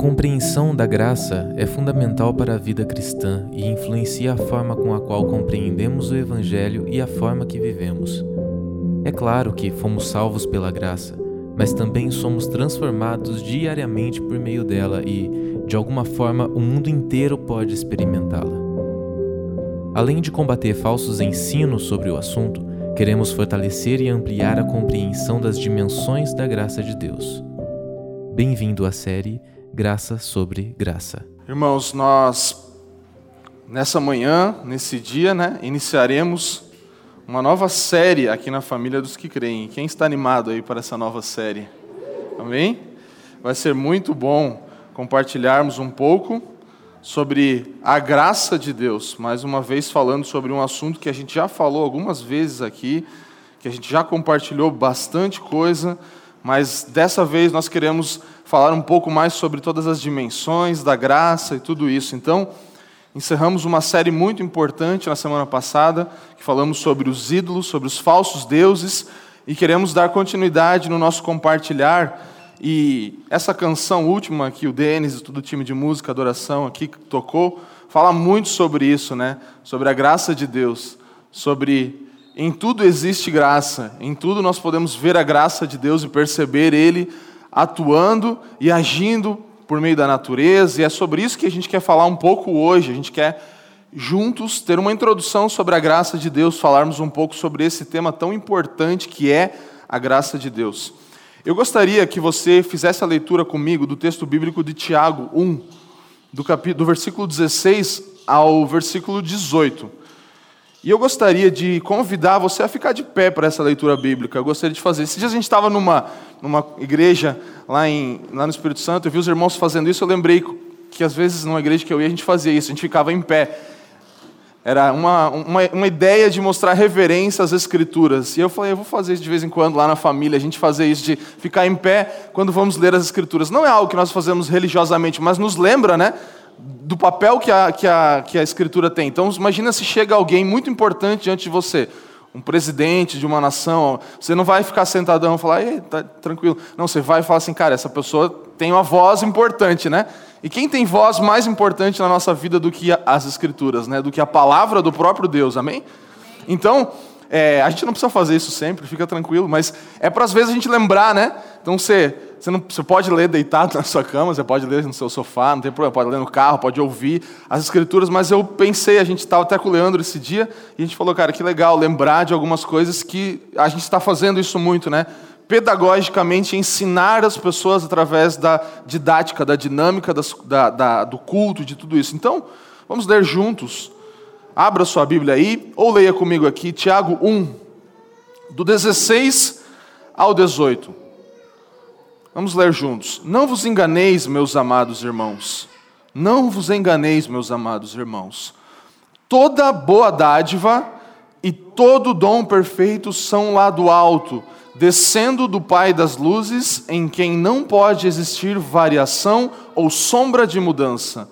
compreensão da graça é fundamental para a vida cristã e influencia a forma com a qual compreendemos o Evangelho e a forma que vivemos. É claro que fomos salvos pela graça, mas também somos transformados diariamente por meio dela e, de alguma forma, o mundo inteiro pode experimentá-la. Além de combater falsos ensinos sobre o assunto, queremos fortalecer e ampliar a compreensão das dimensões da graça de Deus. Bem-vindo à série Graça sobre Graça. Irmãos, nós nessa manhã, nesse dia, né, iniciaremos uma nova série aqui na família dos que creem. Quem está animado aí para essa nova série? Amém? Vai ser muito bom compartilharmos um pouco sobre a graça de Deus, mais uma vez falando sobre um assunto que a gente já falou algumas vezes aqui, que a gente já compartilhou bastante coisa, mas dessa vez nós queremos falar um pouco mais sobre todas as dimensões da graça e tudo isso. Então, encerramos uma série muito importante na semana passada, que falamos sobre os ídolos, sobre os falsos deuses, e queremos dar continuidade no nosso compartilhar. E essa canção última que o Denis e todo o time de música, adoração aqui tocou, fala muito sobre isso, né? Sobre a graça de Deus, sobre em tudo existe graça, em tudo nós podemos ver a graça de Deus e perceber Ele atuando e agindo por meio da natureza, e é sobre isso que a gente quer falar um pouco hoje. A gente quer juntos ter uma introdução sobre a graça de Deus, falarmos um pouco sobre esse tema tão importante que é a graça de Deus. Eu gostaria que você fizesse a leitura comigo do texto bíblico de Tiago 1, do, capítulo, do versículo 16 ao versículo 18. E eu gostaria de convidar você a ficar de pé para essa leitura bíblica. Eu gostaria de fazer. Esses dias a gente estava numa, numa igreja lá, em, lá no Espírito Santo, eu vi os irmãos fazendo isso, eu lembrei que às vezes numa igreja que eu ia a gente fazia isso, a gente ficava em pé. Era uma, uma, uma ideia de mostrar reverência às Escrituras. E eu falei, eu vou fazer isso de vez em quando lá na família, a gente fazer isso de ficar em pé quando vamos ler as Escrituras. Não é algo que nós fazemos religiosamente, mas nos lembra, né? Do papel que a, que, a, que a Escritura tem. Então, imagina se chega alguém muito importante diante de você, um presidente de uma nação, você não vai ficar sentadão e falar, Ei, tá tranquilo. Não, você vai falar assim, cara, essa pessoa tem uma voz importante, né? E quem tem voz mais importante na nossa vida do que as Escrituras, né? Do que a palavra do próprio Deus, amém? Então, é, a gente não precisa fazer isso sempre, fica tranquilo, mas é para às vezes a gente lembrar, né? Então você, você, não, você pode ler deitado na sua cama, você pode ler no seu sofá, não tem problema, pode ler no carro, pode ouvir as escrituras, mas eu pensei, a gente estava até com o Leandro esse dia, e a gente falou, cara, que legal lembrar de algumas coisas que a gente está fazendo isso muito, né? Pedagogicamente ensinar as pessoas através da didática, da dinâmica das, da, da, do culto, de tudo isso. Então, vamos ler juntos Abra sua Bíblia aí, ou leia comigo aqui, Tiago 1, do 16 ao 18. Vamos ler juntos. Não vos enganeis, meus amados irmãos. Não vos enganeis, meus amados irmãos. Toda boa dádiva e todo dom perfeito são lá do alto, descendo do Pai das luzes, em quem não pode existir variação ou sombra de mudança.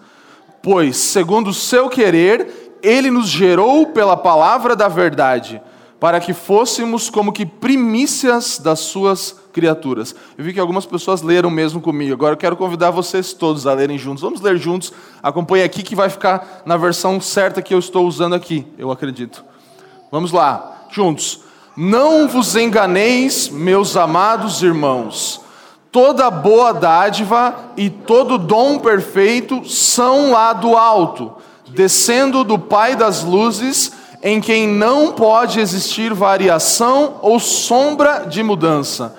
Pois, segundo o seu querer, ele nos gerou pela palavra da verdade, para que fôssemos como que primícias das suas criaturas. Eu vi que algumas pessoas leram mesmo comigo. Agora eu quero convidar vocês todos a lerem juntos. Vamos ler juntos. Acompanhe aqui que vai ficar na versão certa que eu estou usando aqui, eu acredito. Vamos lá, juntos. Não vos enganeis, meus amados irmãos. Toda boa dádiva e todo dom perfeito são lá do alto descendo do Pai das luzes, em quem não pode existir variação ou sombra de mudança,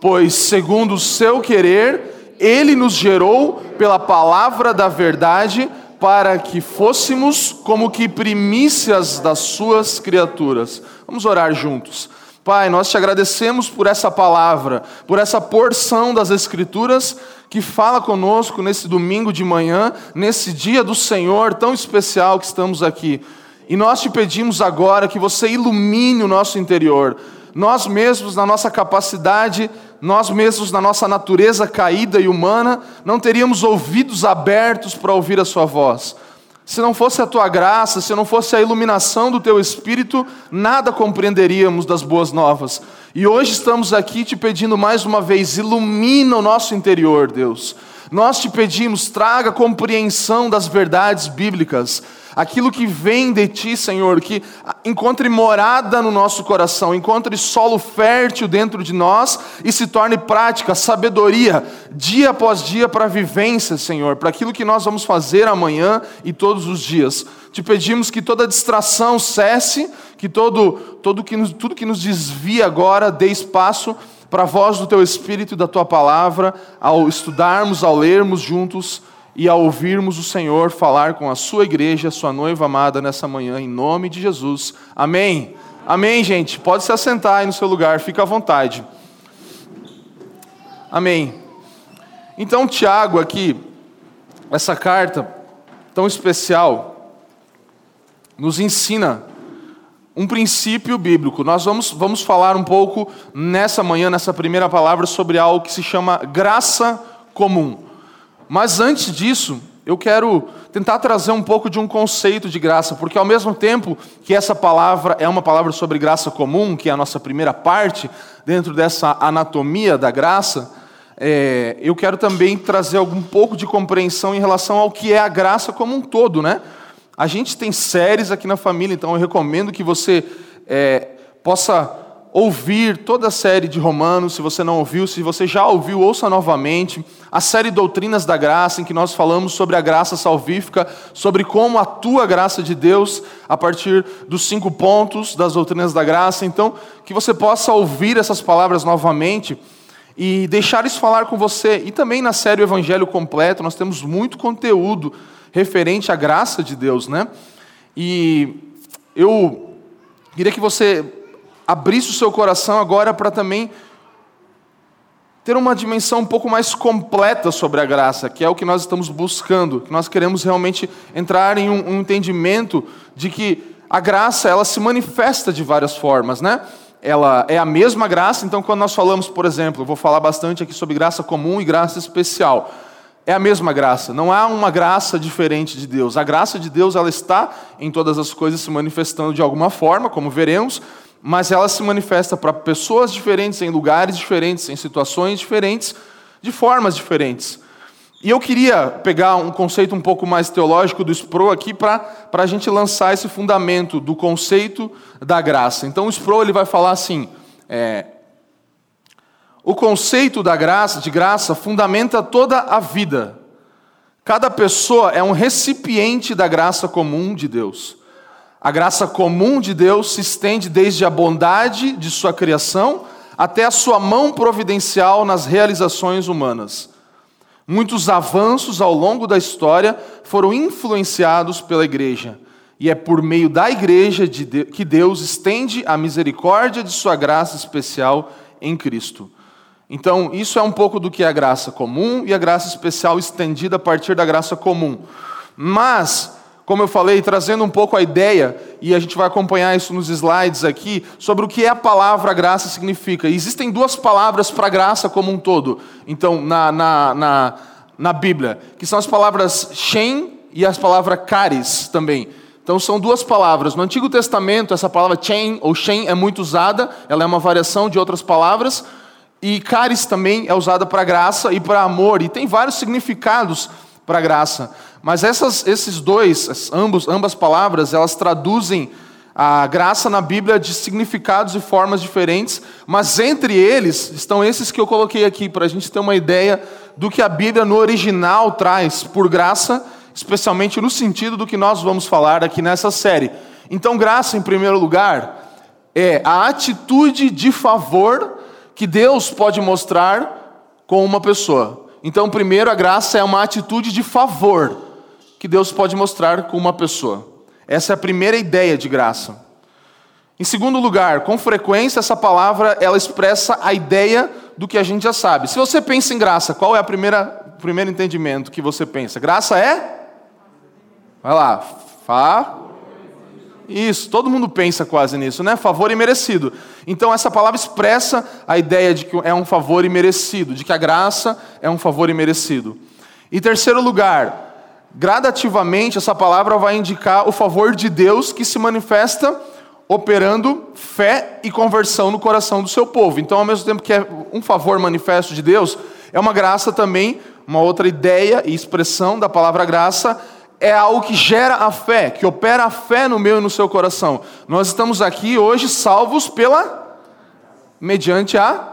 pois, segundo o seu querer, ele nos gerou pela palavra da verdade, para que fôssemos como que primícias das suas criaturas. Vamos orar juntos. Pai, nós te agradecemos por essa palavra, por essa porção das Escrituras que fala conosco nesse domingo de manhã, nesse dia do Senhor tão especial que estamos aqui. E nós te pedimos agora que você ilumine o nosso interior. Nós mesmos, na nossa capacidade, nós mesmos, na nossa natureza caída e humana, não teríamos ouvidos abertos para ouvir a Sua voz. Se não fosse a tua graça, se não fosse a iluminação do teu espírito, nada compreenderíamos das boas novas. E hoje estamos aqui te pedindo mais uma vez, ilumina o nosso interior, Deus. Nós te pedimos, traga compreensão das verdades bíblicas, aquilo que vem de ti, Senhor, que encontre morada no nosso coração, encontre solo fértil dentro de nós e se torne prática, sabedoria, dia após dia para a vivência, Senhor, para aquilo que nós vamos fazer amanhã e todos os dias. Te pedimos que toda distração cesse, que todo, todo que nos, tudo que nos desvia agora dê espaço para a voz do teu Espírito e da tua palavra, ao estudarmos, ao lermos juntos e ao ouvirmos o Senhor falar com a sua igreja, a sua noiva amada nessa manhã, em nome de Jesus. Amém. Amém, gente. Pode se assentar aí no seu lugar, fica à vontade. Amém. Então, Tiago, aqui, essa carta tão especial, nos ensina um princípio bíblico. Nós vamos, vamos falar um pouco nessa manhã, nessa primeira palavra, sobre algo que se chama graça comum. Mas antes disso, eu quero tentar trazer um pouco de um conceito de graça, porque ao mesmo tempo que essa palavra é uma palavra sobre graça comum, que é a nossa primeira parte, dentro dessa anatomia da graça, é, eu quero também trazer algum pouco de compreensão em relação ao que é a graça como um todo, né? A gente tem séries aqui na família, então eu recomendo que você é, possa ouvir toda a série de Romanos, se você não ouviu, se você já ouviu, ouça novamente. A série Doutrinas da Graça, em que nós falamos sobre a graça salvífica, sobre como atua a graça de Deus a partir dos cinco pontos das doutrinas da graça. Então, que você possa ouvir essas palavras novamente e deixar isso falar com você. E também na série Evangelho Completo, nós temos muito conteúdo referente à graça de Deus, né? E eu queria que você abrisse o seu coração agora para também ter uma dimensão um pouco mais completa sobre a graça, que é o que nós estamos buscando, que nós queremos realmente entrar em um, um entendimento de que a graça ela se manifesta de várias formas, né? Ela é a mesma graça, então quando nós falamos, por exemplo, eu vou falar bastante aqui sobre graça comum e graça especial é a mesma graça, não há uma graça diferente de Deus. A graça de Deus ela está em todas as coisas se manifestando de alguma forma, como veremos, mas ela se manifesta para pessoas diferentes, em lugares diferentes, em situações diferentes, de formas diferentes. E eu queria pegar um conceito um pouco mais teológico do Spro aqui para a gente lançar esse fundamento do conceito da graça. Então o Spro ele vai falar assim: é, o conceito da graça, de graça, fundamenta toda a vida. Cada pessoa é um recipiente da graça comum de Deus. A graça comum de Deus se estende desde a bondade de sua criação até a sua mão providencial nas realizações humanas. Muitos avanços ao longo da história foram influenciados pela igreja, e é por meio da igreja que Deus estende a misericórdia de sua graça especial em Cristo. Então, isso é um pouco do que é a graça comum e a graça especial estendida a partir da graça comum. Mas, como eu falei, trazendo um pouco a ideia, e a gente vai acompanhar isso nos slides aqui, sobre o que é a palavra graça significa. E existem duas palavras para graça como um todo, então, na, na, na, na Bíblia, que são as palavras shen e as palavras caris também. Então são duas palavras. No Antigo Testamento, essa palavra chain ou shen é muito usada, ela é uma variação de outras palavras. E caris também é usada para graça e para amor, e tem vários significados para graça. Mas essas, esses dois, ambos, ambas palavras, elas traduzem a graça na Bíblia de significados e formas diferentes, mas entre eles estão esses que eu coloquei aqui, para a gente ter uma ideia do que a Bíblia no original traz por graça, especialmente no sentido do que nós vamos falar aqui nessa série. Então, graça, em primeiro lugar, é a atitude de favor que Deus pode mostrar com uma pessoa. Então, primeiro, a graça é uma atitude de favor que Deus pode mostrar com uma pessoa. Essa é a primeira ideia de graça. Em segundo lugar, com frequência essa palavra ela expressa a ideia do que a gente já sabe. Se você pensa em graça, qual é a primeira, o primeiro entendimento que você pensa? Graça é? Vai lá, fa, isso, todo mundo pensa quase nisso, né? Favor e merecido. Então, essa palavra expressa a ideia de que é um favor imerecido, de que a graça é um favor imerecido. Em terceiro lugar, gradativamente, essa palavra vai indicar o favor de Deus que se manifesta operando fé e conversão no coração do seu povo. Então, ao mesmo tempo que é um favor manifesto de Deus, é uma graça também uma outra ideia e expressão da palavra graça é algo que gera a fé, que opera a fé no meu e no seu coração. Nós estamos aqui hoje salvos pela mediante a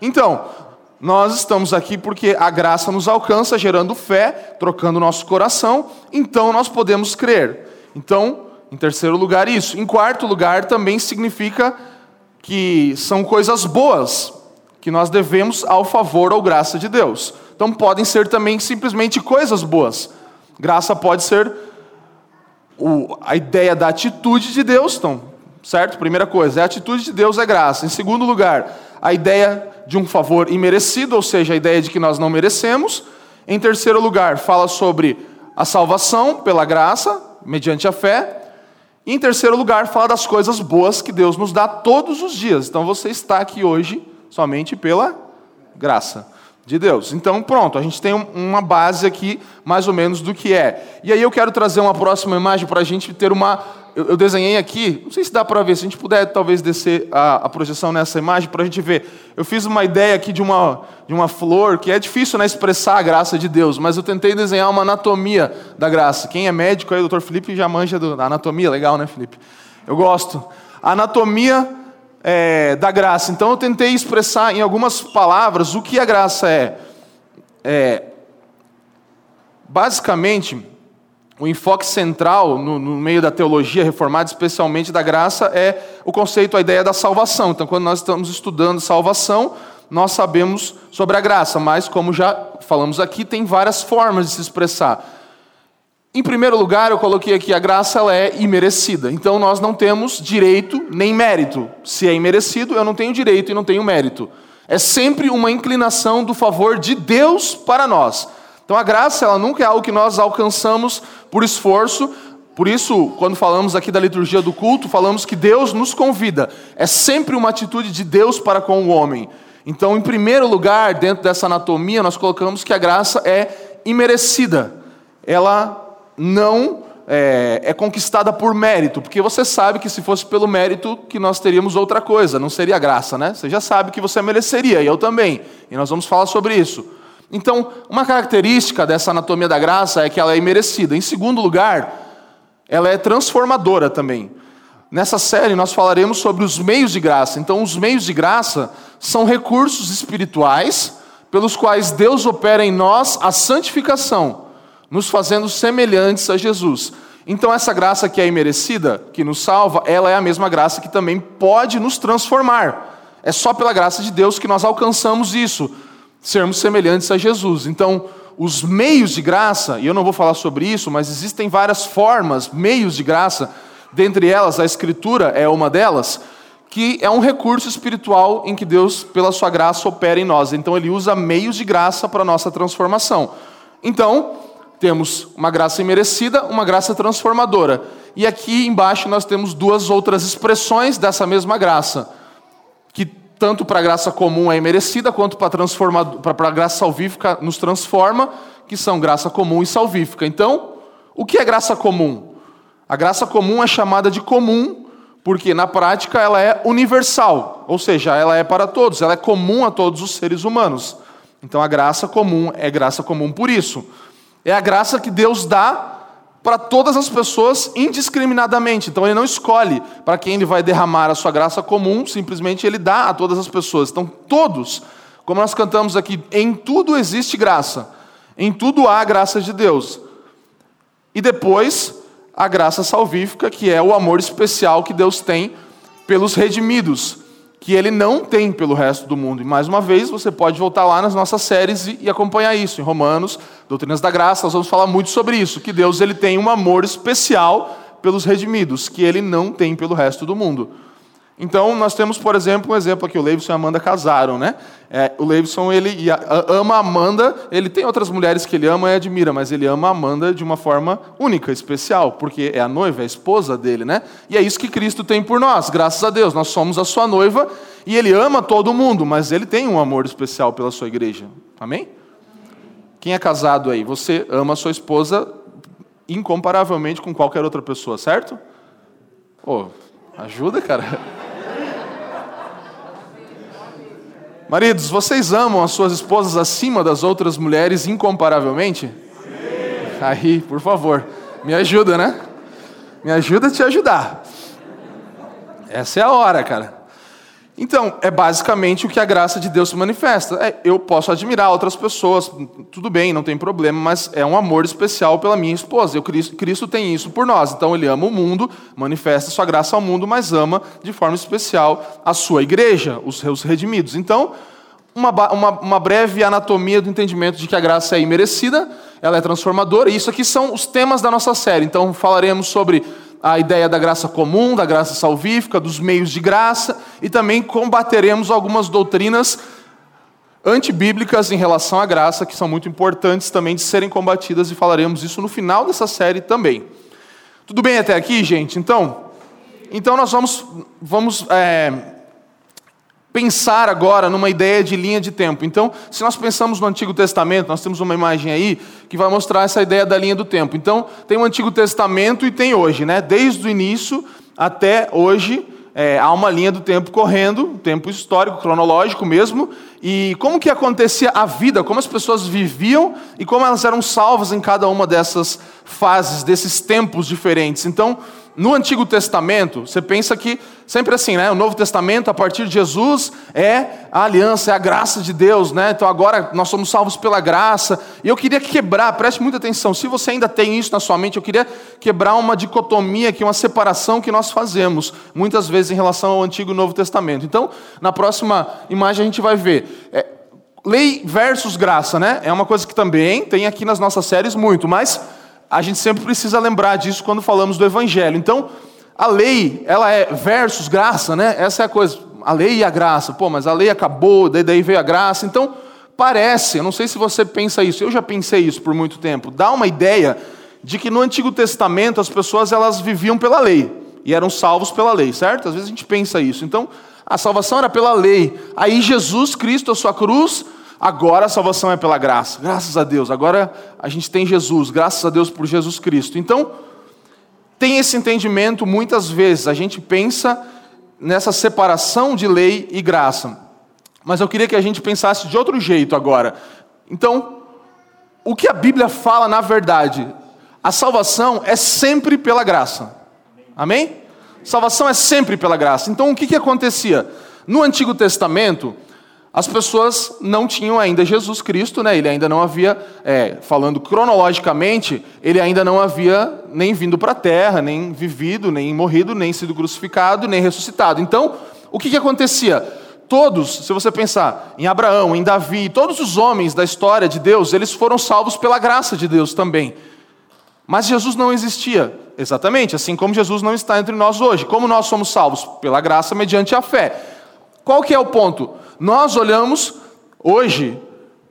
Então, nós estamos aqui porque a graça nos alcança, gerando fé, trocando nosso coração, então nós podemos crer. Então, em terceiro lugar, isso. Em quarto lugar, também significa que são coisas boas que nós devemos ao favor ou graça de Deus. Então, podem ser também simplesmente coisas boas. Graça pode ser a ideia da atitude de Deus, então, certo? Primeira coisa, a atitude de Deus é graça. Em segundo lugar, a ideia de um favor imerecido, ou seja, a ideia de que nós não merecemos. Em terceiro lugar, fala sobre a salvação pela graça, mediante a fé. E em terceiro lugar, fala das coisas boas que Deus nos dá todos os dias. Então você está aqui hoje somente pela graça de Deus. Então, pronto, a gente tem uma base aqui, mais ou menos, do que é. E aí eu quero trazer uma próxima imagem para a gente ter uma. Eu, desenhei aqui, não sei se dá para ver, se a gente puder talvez descer a, a projeção nessa imagem para a gente ver. Eu fiz uma ideia aqui de uma, de uma flor, que é difícil né, expressar a graça de Deus, mas eu tentei desenhar uma anatomia da graça. Quem é médico aí, o doutor Felipe, já manja da anatomia, legal, né, Felipe? Eu gosto. A anatomia é, da graça. Então eu tentei expressar em algumas palavras o que a graça é. é basicamente, o enfoque central no, no, meio da teologia reformada, especialmente da graça, é o conceito, a ideia da salvação. Então, quando nós estamos estudando salvação, nós sabemos sobre a graça, mas, como já falamos aqui, tem várias formas de se expressar. Em primeiro lugar, eu coloquei aqui a graça ela é imerecida. Então nós não temos direito nem mérito. Se é imerecido, eu não tenho direito e não tenho mérito. É sempre uma inclinação do favor de Deus para nós. Então a graça ela nunca é algo que nós alcançamos por esforço. Por isso, quando falamos aqui da liturgia do culto, falamos que Deus nos convida. É sempre uma atitude de Deus para com o homem. Então, em primeiro lugar, dentro dessa anatomia, nós colocamos que a graça é imerecida. Ela não é, é, conquistada por mérito, porque você sabe que se fosse pelo mérito que nós teríamos outra coisa, não seria graça, né? Você já sabe que você mereceria, e eu também, e nós vamos falar sobre isso. Então, uma característica dessa anatomia da graça é que ela é imerecida. Em segundo lugar, ela é transformadora também. Nessa série nós falaremos sobre os meios de graça. Então, os meios de graça são recursos espirituais pelos quais Deus opera em nós a santificação nos fazendo semelhantes a Jesus. Então, essa graça que é imerecida, que nos salva, ela é a mesma graça que também pode nos transformar. É só pela graça de Deus que nós alcançamos isso, sermos semelhantes a Jesus. Então, os meios de graça, e eu não vou falar sobre isso, mas existem várias formas, meios de graça, dentre elas a Escritura é uma delas, que é um recurso espiritual em que Deus, pela sua graça, opera em nós. Então, Ele usa meios de graça para a nossa transformação. Então, temos uma graça imerecida, uma graça transformadora. E aqui embaixo nós temos duas outras expressões dessa mesma graça, que tanto para a graça comum é imerecida, quanto para a graça salvífica nos transforma, que são graça comum e salvífica. Então, o que é graça comum? A graça comum é chamada de comum porque na prática ela é universal, ou seja, ela é para todos, ela é comum a todos os seres humanos. Então a graça comum é graça comum por isso. É a graça que Deus dá para todas as pessoas indiscriminadamente. Então ele não escolhe para quem ele vai derramar a sua graça comum, simplesmente ele dá a todas as pessoas. Então todos, como nós cantamos aqui, em tudo existe graça. Em tudo há graça de Deus. E depois a graça salvífica, que é o amor especial que Deus tem pelos redimidos que ele não tem pelo resto do mundo. E mais uma vez, você pode voltar lá nas nossas séries e, acompanhar isso. Em Romanos, Doutrinas da Graça, nós vamos falar muito sobre isso, que Deus ele tem um amor especial pelos redimidos, que ele não tem pelo resto do mundo. Então, nós temos, por exemplo, um exemplo aqui, o Leivson e a Amanda casaram, né? É, o Leivson, ele ama a Amanda, ele tem outras mulheres que ele ama e admira, mas ele ama a Amanda de uma forma única, especial, porque é a noiva, é a esposa dele, né? E é isso que Cristo tem por nós, graças a Deus. Nós somos a sua noiva e ele ama todo mundo, mas ele tem um amor especial pela sua igreja. Amém? Quem é casado aí? Você ama a sua esposa incomparavelmente com qualquer outra pessoa, certo? Pô, ajuda, cara. Maridos, vocês amam as suas esposas acima das outras mulheres incomparavelmente? Sim. Aí, por favor, me ajuda, né? Me ajuda a te ajudar. Essa é a hora, cara. Então, é basicamente o que a graça de Deus se manifesta. É, eu posso admirar outras pessoas, tudo bem, não tem problema, mas é um amor especial pela minha esposa. Eu, Cristo, Cristo tem isso por nós. Então, ele ama o mundo, manifesta sua graça ao mundo, mas ama de forma especial a sua igreja, os seus redimidos. Então, uma, uma, uma breve anatomia do entendimento de que a graça é imerecida, ela é transformadora, e isso aqui são os temas da nossa série. Então, falaremos sobre a ideia da graça comum, da graça salvífica, dos meios de graça, e também combateremos algumas doutrinas antibíblicas em relação à graça, que são muito importantes também de serem combatidas, e falaremos isso no final dessa série também. Tudo bem até aqui, gente? Então, então nós vamos, vamos é, pensar agora numa ideia de linha de tempo. Então, se nós pensamos no Antigo Testamento, nós temos uma imagem aí que vai mostrar essa ideia da linha do tempo. Então, tem o Antigo Testamento e tem hoje, né? Desde o início até hoje, é, há uma linha do tempo correndo, tempo histórico, cronológico mesmo, e como que acontecia a vida, como as pessoas viviam e como elas eram salvas em cada uma dessas fases, desses tempos diferentes. Então, no Antigo Testamento, você pensa que, sempre assim, né? O Novo Testamento, a partir de Jesus, é a aliança, é a graça de Deus, né? Então agora nós somos salvos pela graça. E eu queria quebrar, preste muita atenção, se você ainda tem isso na sua mente, eu queria quebrar uma dicotomia aqui, uma separação que nós fazemos, muitas vezes em relação ao Antigo e Novo Testamento. Então, na próxima imagem a gente vai ver. É, lei versus graça, né? É uma coisa que também tem aqui nas nossas séries muito, mas a gente sempre precisa lembrar disso quando falamos do Evangelho. Então, a lei, ela é versus graça, né? Essa é a coisa. A lei e a graça. Pô, mas a lei acabou, daí veio a graça. Então, parece, eu não sei se você pensa isso, eu já pensei isso por muito tempo, dá uma ideia de que no Antigo Testamento as pessoas elas viviam pela lei e eram salvos pela lei, certo? Às vezes a gente pensa isso. Então, a salvação era pela lei. Aí Jesus Cristo, a sua cruz, Agora a salvação é pela graça, graças a Deus. Agora a gente tem Jesus, graças a Deus por Jesus Cristo. Então, tem esse entendimento muitas vezes, a gente pensa nessa separação de lei e graça. Mas eu queria que a gente pensasse de outro jeito agora. Então, o que a Bíblia fala na verdade? A salvação é sempre pela graça. Amém? Salvação é sempre pela graça. Então, o que, que acontecia? No Antigo Testamento, as pessoas não tinham ainda Jesus Cristo, né? ele ainda não havia, é, falando cronologicamente, ele ainda não havia nem vindo para a terra, nem vivido, nem morrido, nem sido crucificado, nem ressuscitado. Então, o que, que acontecia? Todos, se você pensar em Abraão, em Davi, todos os homens da história de Deus, eles foram salvos pela graça de Deus também. Mas Jesus não existia, exatamente, assim como Jesus não está entre nós hoje. Como nós somos salvos? Pela graça mediante a fé. Qual que é o ponto? Nós olhamos hoje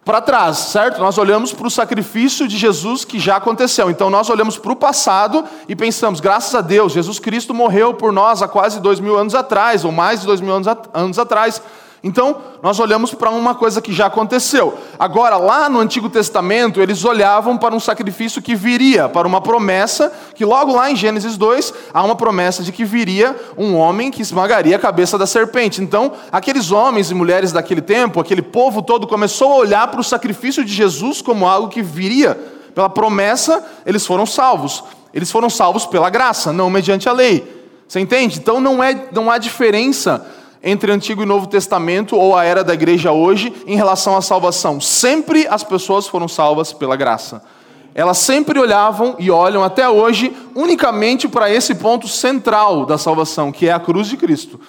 para trás, certo? Nós olhamos para o sacrifício de Jesus que já aconteceu. Então nós olhamos para o passado e pensamos, graças a Deus, Jesus Cristo morreu por nós há quase dois mil anos atrás, ou mais de dois mil anos atrás. Então, nós olhamos para uma coisa que já aconteceu. Agora, lá no Antigo Testamento, eles olhavam para um sacrifício que viria, para uma promessa, que logo lá em Gênesis 2, há uma promessa de que viria um homem que esmagaria a cabeça da serpente. Então, aqueles homens e mulheres daquele tempo, aquele povo todo começou a olhar para o sacrifício de Jesus como algo que viria. Pela promessa, eles foram salvos. Eles foram salvos pela graça, não mediante a lei. Você entende? Então não, é, não há diferença entre Antigo e Novo Testamento ou a era da igreja hoje em relação à salvação. Sempre as pessoas foram salvas pela graça. Elas sempre olhavam e olham até hoje unicamente para esse ponto central da salvação, que é a cruz de Cristo.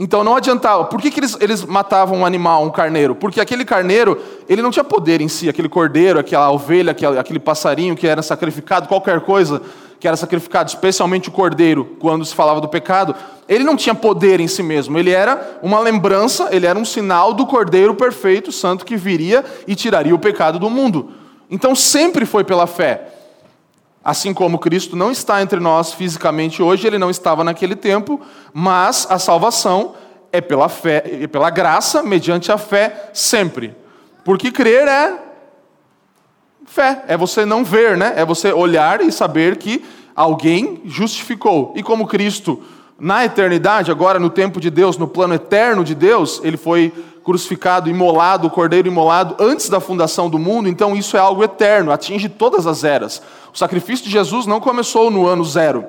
Então não adiantava. Por que, que eles, eles matavam um animal, um carneiro? Porque aquele carneiro, ele não tinha poder em si, aquele cordeiro, aquela ovelha, aquele, aquele passarinho que era sacrificado, qualquer coisa que era sacrificado, especialmente o cordeiro, quando se falava do pecado, ele não tinha poder em si mesmo, ele era uma lembrança, ele era um sinal do cordeiro perfeito, santo, que viria e tiraria o pecado do mundo. Então sempre foi pela fé. Assim como Cristo não está entre nós fisicamente hoje, ele não estava naquele tempo, mas a salvação é pela fé, é pela graça, mediante a fé sempre. Porque crer é Fé é você não ver, né? É você olhar e saber que alguém justificou. E como Cristo, na eternidade, agora no tempo de Deus, no plano eterno de Deus, ele foi crucificado, imolado, o cordeiro imolado antes da fundação do mundo, então isso é algo eterno, atinge todas as eras. O sacrifício de Jesus não começou no ano zero.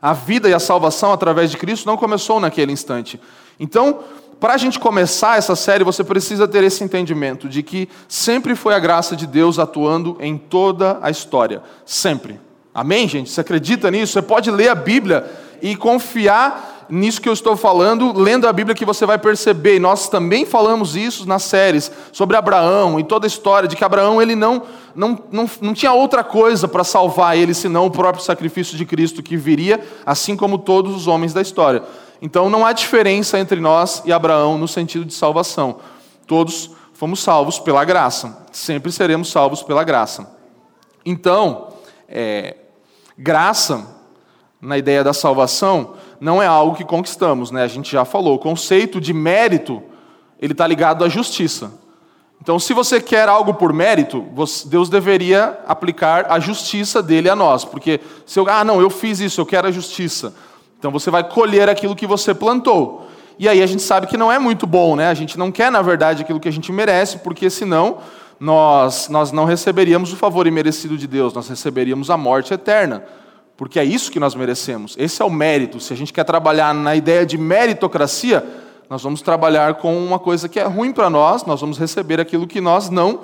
A vida e a salvação através de Cristo não começou naquele instante. Então, para a gente começar essa série, você precisa ter esse entendimento de que sempre foi a graça de Deus atuando em toda a história. Sempre. Amém, gente? Você acredita nisso? Você pode ler a Bíblia e confiar nisso que eu estou falando, lendo a Bíblia, que você vai perceber. E nós também falamos isso nas séries sobre Abraão e toda a história de que Abraão ele não, não, não, não tinha outra coisa para salvar ele senão o próprio sacrifício de Cristo que viria, assim como todos os homens da história. Então não há diferença entre nós e Abraão no sentido de salvação. Todos fomos salvos pela graça. Sempre seremos salvos pela graça. Então, é, graça, na ideia da salvação, não é algo que conquistamos, né? A gente já falou. O conceito de mérito, ele está ligado à justiça. Então, se você quer algo por mérito, Deus deveria aplicar a justiça dele a nós. Porque se eu, ah, não, eu fiz isso, eu quero a justiça. Então você vai colher aquilo que você plantou. E aí a gente sabe que não é muito bom, né? A gente não quer, na verdade, aquilo que a gente merece, porque senão nós, nós não receberíamos o favor imerecido de Deus, nós receberíamos a morte eterna. Porque é isso que nós merecemos. Esse é o mérito. Se a gente quer trabalhar na ideia de meritocracia, nós vamos trabalhar com uma coisa que é ruim para nós, nós vamos receber aquilo que nós não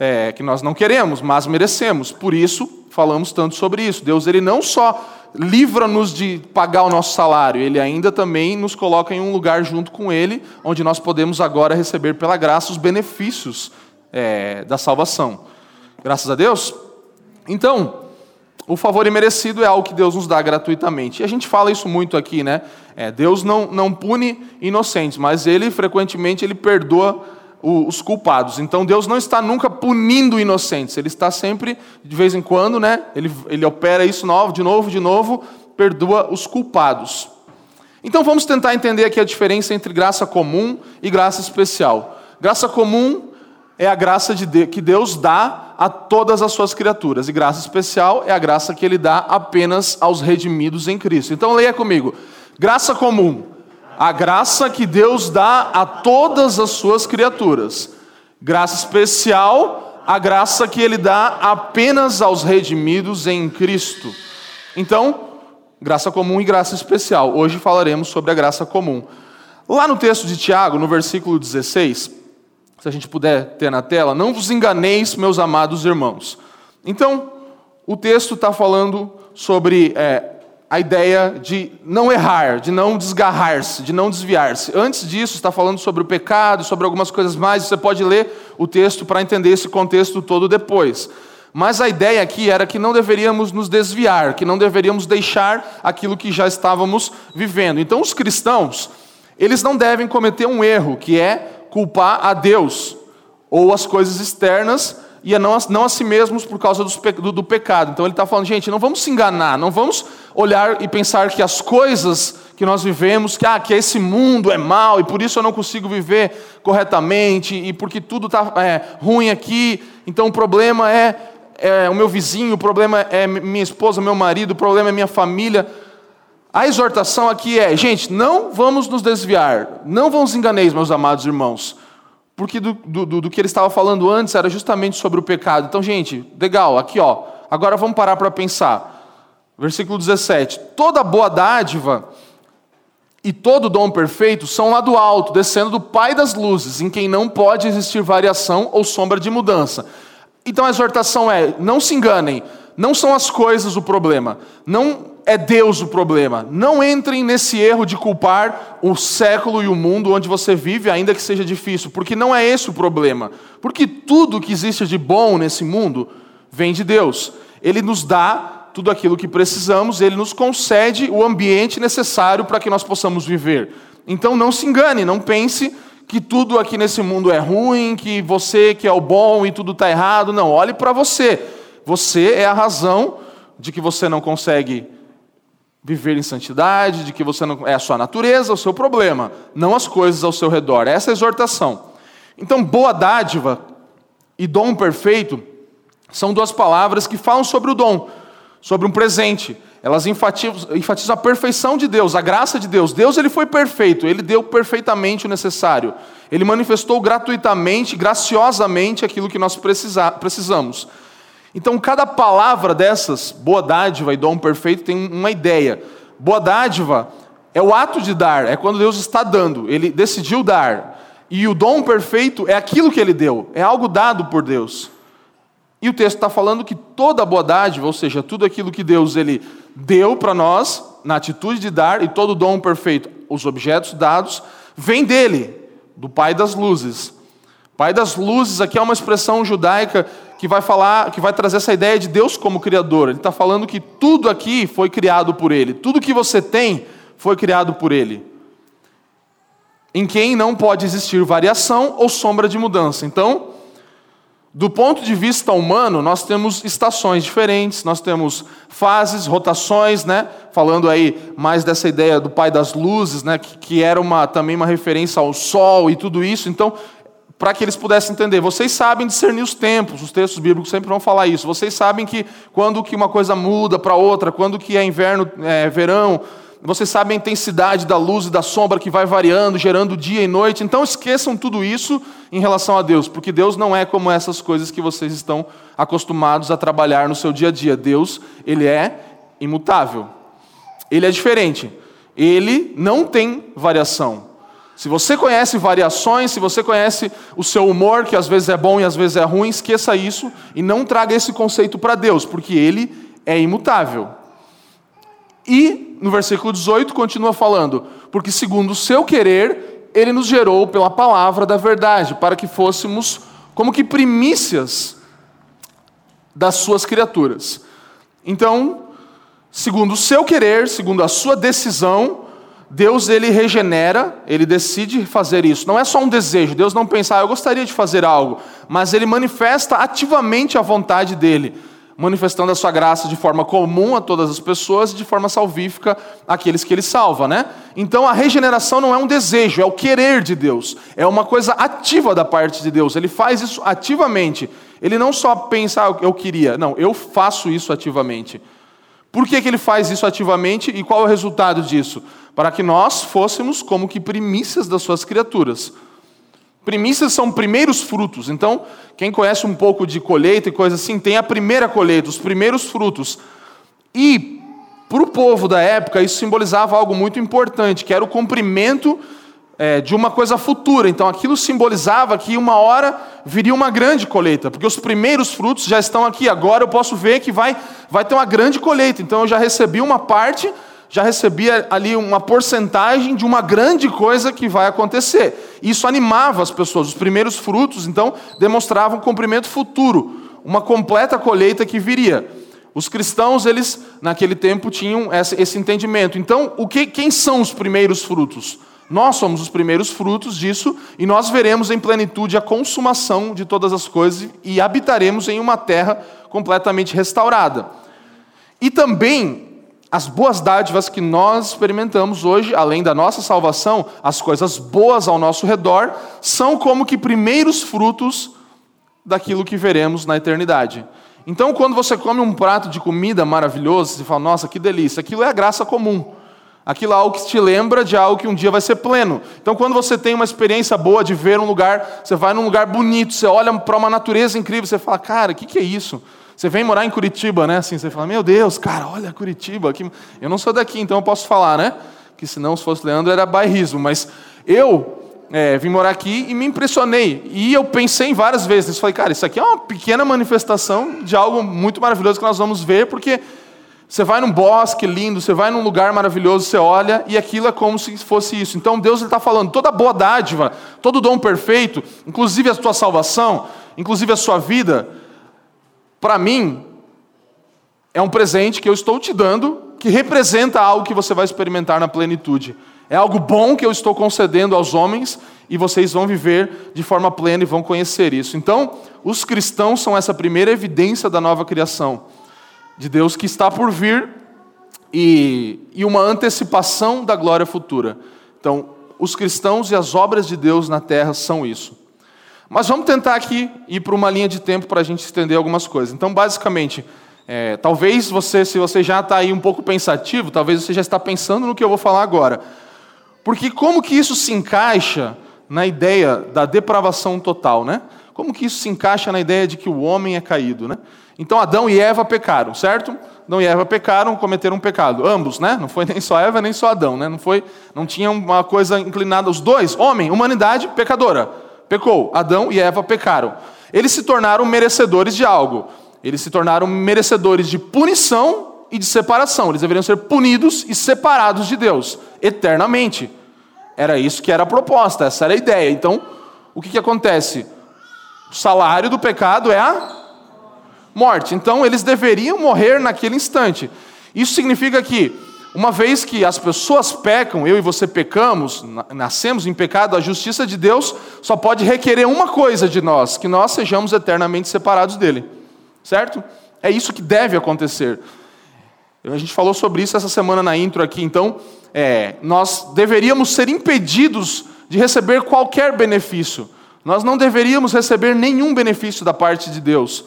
é, que nós não queremos, mas merecemos. Por isso falamos tanto sobre isso. Deus ele não só livra-nos de pagar o nosso salário, ele ainda também nos coloca em um lugar junto com ele, onde nós podemos agora receber pela graça os benefícios é, da salvação. Graças a Deus. Então, o favor imerecido é algo que Deus nos dá gratuitamente. E a gente fala isso muito aqui, né? É, Deus não, não pune inocentes, mas Ele frequentemente Ele perdoa os culpados. Então Deus não está nunca punindo inocentes, Ele está sempre, de vez em quando, né? Ele, ele opera isso novo, de novo, de novo, perdoa os culpados. Então vamos tentar entender aqui a diferença entre graça comum e graça especial. Graça comum é a graça de Deus, que Deus dá a todas as suas criaturas, e graça especial é a graça que Ele dá apenas aos redimidos em Cristo. Então leia comigo: graça comum a graça que Deus dá a todas as suas criaturas. Graça especial, a graça que Ele dá apenas aos redimidos em Cristo. Então, graça comum e graça especial. Hoje falaremos sobre a graça comum. Lá no texto de Tiago, no versículo 16, se a gente puder ter na tela, não vos enganeis, meus amados irmãos. Então, o texto está falando sobre é, a ideia de não errar, de não desgarrar-se, de não desviar-se. Antes disso, está falando sobre o pecado, sobre algumas coisas mais. Você pode ler o texto para entender esse contexto todo depois. Mas a ideia aqui era que não deveríamos nos desviar, que não deveríamos deixar aquilo que já estávamos vivendo. Então, os cristãos, eles não devem cometer um erro, que é culpar a Deus ou as coisas externas e a não, não a si mesmos por causa do, do pecado. Então ele está falando, gente, não vamos se enganar, não vamos olhar e pensar que as coisas que nós vivemos, que, ah, que esse mundo é mal e por isso eu não consigo viver corretamente e porque tudo está é, ruim aqui, então o problema é, é o meu vizinho, o problema é minha esposa, meu marido, o problema é minha família. A exortação aqui é, gente, não vamos nos desviar, não vamos enganeis, meus amados irmãos. Porque do, do, do que ele estava falando antes era justamente sobre o pecado. Então, gente, legal, aqui ó. Agora vamos parar para pensar. Versículo 17: Toda boa dádiva e todo dom perfeito são lá do alto, descendo do Pai das luzes, em quem não pode existir variação ou sombra de mudança. Então a exortação é: não se enganem, não são as coisas o problema, não é Deus o problema. Não entrem nesse erro de culpar o século e o mundo onde você vive, ainda que seja difícil, porque não é esse o problema. Porque tudo que existe de bom nesse mundo vem de Deus. Ele nos dá tudo aquilo que precisamos, ele nos concede o ambiente necessário para que nós possamos viver. Então não se engane, não pense que tudo aqui nesse mundo é ruim, que você que é o bom e tudo está errado. Não, olhe para você. Você é a razão de que você não consegue viver em santidade, de que você não é a sua natureza, o seu problema, não as coisas ao seu redor. Essa é a exortação. Então, boa dádiva e dom perfeito são duas palavras que falam sobre o dom, sobre um presente. elas enfatizam, enfatizam a perfeição de Deus, a graça de Deus. Deus ele foi perfeito, ele deu perfeitamente o necessário. Ele manifestou gratuitamente, graciosamente aquilo que nós precisa, precisamos. Então, cada palavra dessas, boa dádiva e dom perfeito, tem uma ideia. Boa dádiva é o ato de dar, é quando Deus está dando, ele decidiu dar. E o dom perfeito é aquilo que ele deu, é algo dado por Deus. E o texto está falando que toda boa dádiva, ou seja, tudo aquilo que Deus ele deu para nós, na atitude de dar, e todo dom perfeito, os objetos dados, vem dele, do Pai das luzes. Pai das luzes aqui é uma expressão judaica que vai falar, que vai trazer essa ideia de Deus como criador. Ele está falando que tudo aqui foi criado por Ele, tudo que você tem foi criado por Ele. Em quem não pode existir variação ou sombra de mudança. Então, do ponto de vista humano, nós temos estações diferentes, nós temos fases, rotações, né? Falando aí mais dessa ideia do Pai das Luzes, né? Que, que era uma, também uma referência ao Sol e tudo isso. Então, para que eles pudessem entender, vocês sabem discernir os tempos, os textos bíblicos sempre vão falar isso. Vocês sabem que quando que uma coisa muda para outra, quando que é inverno, é verão, vocês sabem a intensidade da luz e da sombra que vai variando, gerando dia e noite. Então esqueçam tudo isso em relação a Deus, porque Deus não é como essas coisas que vocês estão acostumados a trabalhar no seu dia a dia. Deus, ele é imutável. Ele é diferente. Ele não tem variação. Se você conhece variações, se você conhece o seu humor, que às vezes é bom e às vezes é ruim, esqueça isso e não traga esse conceito para Deus, porque ele é imutável. E no versículo 18 continua falando: Porque segundo o seu querer, ele nos gerou pela palavra da verdade, para que fôssemos como que primícias das suas criaturas. Então, segundo o seu querer, segundo a sua decisão, Deus ele regenera, ele decide fazer isso. Não é só um desejo. Deus não pensa, ah, eu gostaria de fazer algo, mas ele manifesta ativamente a vontade dele manifestando a sua graça de forma comum a todas as pessoas e de forma salvífica àqueles que ele salva, né? Então a regeneração não é um desejo, é o querer de Deus, é uma coisa ativa da parte de Deus. Ele faz isso ativamente. Ele não só pensa, ah, eu queria, não, eu faço isso ativamente. Por que, que ele faz isso ativamente e qual é o resultado disso? Para que nós fôssemos como que primícias das suas criaturas. Primícias são primeiros frutos. Então, quem conhece um pouco de colheita e coisa assim, tem a primeira colheita, os primeiros frutos. E, para o povo da época, isso simbolizava algo muito importante, que era o cumprimento é, de uma coisa futura. Então, aquilo simbolizava que uma hora viria uma grande colheita, porque os primeiros frutos já estão aqui. Agora eu posso ver que vai, vai ter uma grande colheita. Então, eu já recebi uma parte já recebia ali uma porcentagem de uma grande coisa que vai acontecer. Isso animava as pessoas. Os primeiros frutos, então, demonstravam um cumprimento futuro, uma completa colheita que viria. Os cristãos, eles, naquele tempo, tinham esse entendimento. Então, o que, quem são os primeiros frutos? Nós somos os primeiros frutos disso e nós veremos em plenitude a consumação de todas as coisas e habitaremos em uma terra completamente restaurada. E também as boas dádivas que nós experimentamos hoje, além da nossa salvação, as coisas boas ao nosso redor, são como que primeiros frutos daquilo que veremos na eternidade. Então, quando você come um prato de comida maravilhoso, você fala, nossa, que delícia, aquilo é a graça comum. Aquilo é algo que te lembra de algo que um dia vai ser pleno. Então, quando você tem uma experiência boa de ver um lugar, você vai num lugar bonito, você olha para uma natureza incrível, você fala, cara, o que, que é isso? Você vem morar em Curitiba, né? Assim, você fala, meu Deus, cara, olha Curitiba. Eu não sou daqui, então eu posso falar, né? Que senão, se fosse Leandro, era bairrismo. Mas eu é, vim morar aqui e me impressionei. E eu pensei várias vezes. Falei, cara, isso aqui é uma pequena manifestação de algo muito maravilhoso que nós vamos ver, porque você vai num bosque lindo, você vai num lugar maravilhoso, você olha e aquilo é como se fosse isso. Então Deus está falando, toda boa dádiva, todo dom perfeito, inclusive a tua salvação, inclusive a sua vida, para mim, é um presente que eu estou te dando, que representa algo que você vai experimentar na plenitude. É algo bom que eu estou concedendo aos homens e vocês vão viver de forma plena e vão conhecer isso. Então, os cristãos são essa primeira evidência da nova criação, de Deus que está por vir e, e uma antecipação da glória futura. Então, os cristãos e as obras de Deus na terra são isso. Mas vamos tentar aqui ir para uma linha de tempo para a gente entender algumas coisas. Então, basicamente, É, talvez você, se você já está aí um pouco pensativo, talvez você já está pensando no que eu vou falar agora. Porque como que isso se encaixa na ideia da depravação total, né? Como que isso se encaixa na ideia de que o homem é caído, né? Então Adão e Eva pecaram, certo? Adão e Eva pecaram, cometeram um pecado, ambos, né? Não foi nem só Eva nem só Adão, né? Não foi, não tinha uma coisa inclinada os dois, homem, humanidade pecadora, pecou. Adão e Eva pecaram. Eles se tornaram merecedores de algo. Eles se tornaram merecedores de punição e de separação. Eles deveriam ser punidos e separados de Deus eternamente. Era isso que era a proposta, essa era a ideia. Então, o que, que acontece? O salário do pecado é a morte. Então, eles deveriam morrer naquele instante. Isso significa que, uma vez que as pessoas pecam, eu e você pecamos, nascemos em pecado, a justiça de Deus só pode requerer uma coisa de nós: que nós sejamos eternamente separados dele. Certo? É isso que deve acontecer. A gente falou sobre isso essa semana na intro aqui, então, é, nós deveríamos ser impedidos de receber qualquer benefício. Nós não deveríamos receber nenhum benefício da parte de Deus.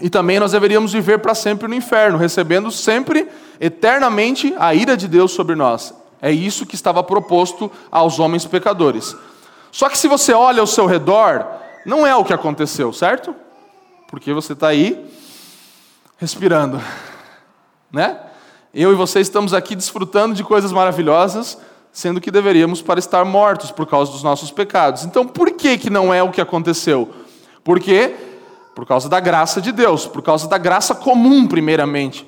E também nós deveríamos viver para sempre no inferno, recebendo sempre, eternamente, a ira de Deus sobre nós. É isso que estava proposto aos homens pecadores. Só que se você olha ao seu redor, não é o que aconteceu, certo? Porque você está aí respirando, né? Eu e você estamos aqui desfrutando de coisas maravilhosas, sendo que deveríamos para estar mortos por causa dos nossos pecados. Então, por que que não é o que aconteceu? Porque por causa da graça de Deus, por causa da graça comum, primeiramente.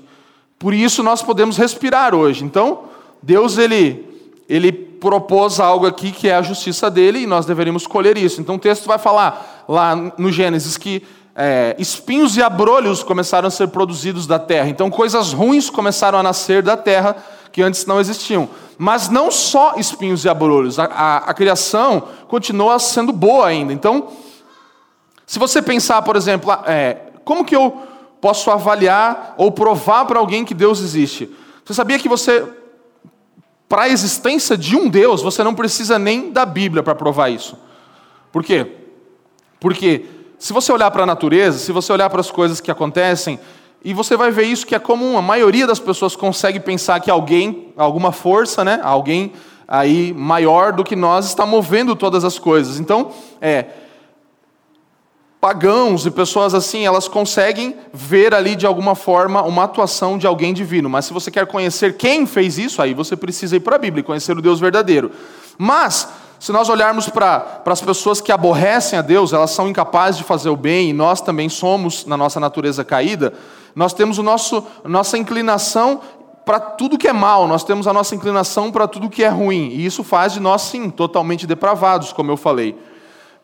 Por isso nós podemos respirar hoje. Então, Deus ele ele propôs algo aqui que é a justiça dele e nós deveríamos colher isso. Então, o texto vai falar lá no Gênesis que é, espinhos e abrolhos começaram a ser produzidos da terra. Então, coisas ruins começaram a nascer da terra que antes não existiam. Mas não só espinhos e abrolhos, a, a, a criação continua sendo boa ainda. Então, se você pensar, por exemplo, é, como que eu posso avaliar ou provar para alguém que Deus existe? Você sabia que você, para a existência de um Deus, você não precisa nem da Bíblia para provar isso. Por quê? Porque se você olhar para a natureza, se você olhar para as coisas que acontecem, e você vai ver isso que é comum, a maioria das pessoas consegue pensar que alguém, alguma força, né, alguém aí maior do que nós está movendo todas as coisas. Então, é, pagãos e pessoas assim, elas conseguem ver ali de alguma forma uma atuação de alguém divino. Mas se você quer conhecer quem fez isso, aí você precisa ir para a Bíblia conhecer o Deus verdadeiro. Mas, se nós olharmos para as pessoas que aborrecem a Deus, elas são incapazes de fazer o bem, e nós também somos, na nossa natureza caída, nós temos o nosso, nossa inclinação para tudo que é mal, nós temos a nossa inclinação para tudo que é ruim, e isso faz de nós, sim, totalmente depravados, como eu falei.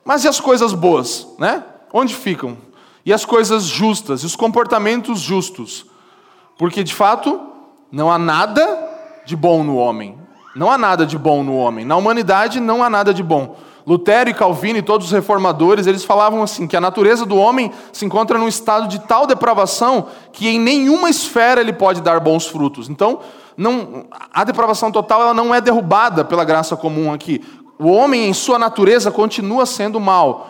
Mas e as coisas boas, né? onde ficam? E as coisas justas, e os comportamentos justos. Porque, de fato, não há nada de bom no homem. Não há nada de bom no homem. Na humanidade não há nada de bom. Lutero e Calvino e todos os reformadores, eles falavam assim, que a natureza do homem se encontra num estado de tal depravação que em nenhuma esfera ele pode dar bons frutos. Então, não, a depravação total ela não é derrubada pela graça comum aqui. O homem em sua natureza continua sendo mal.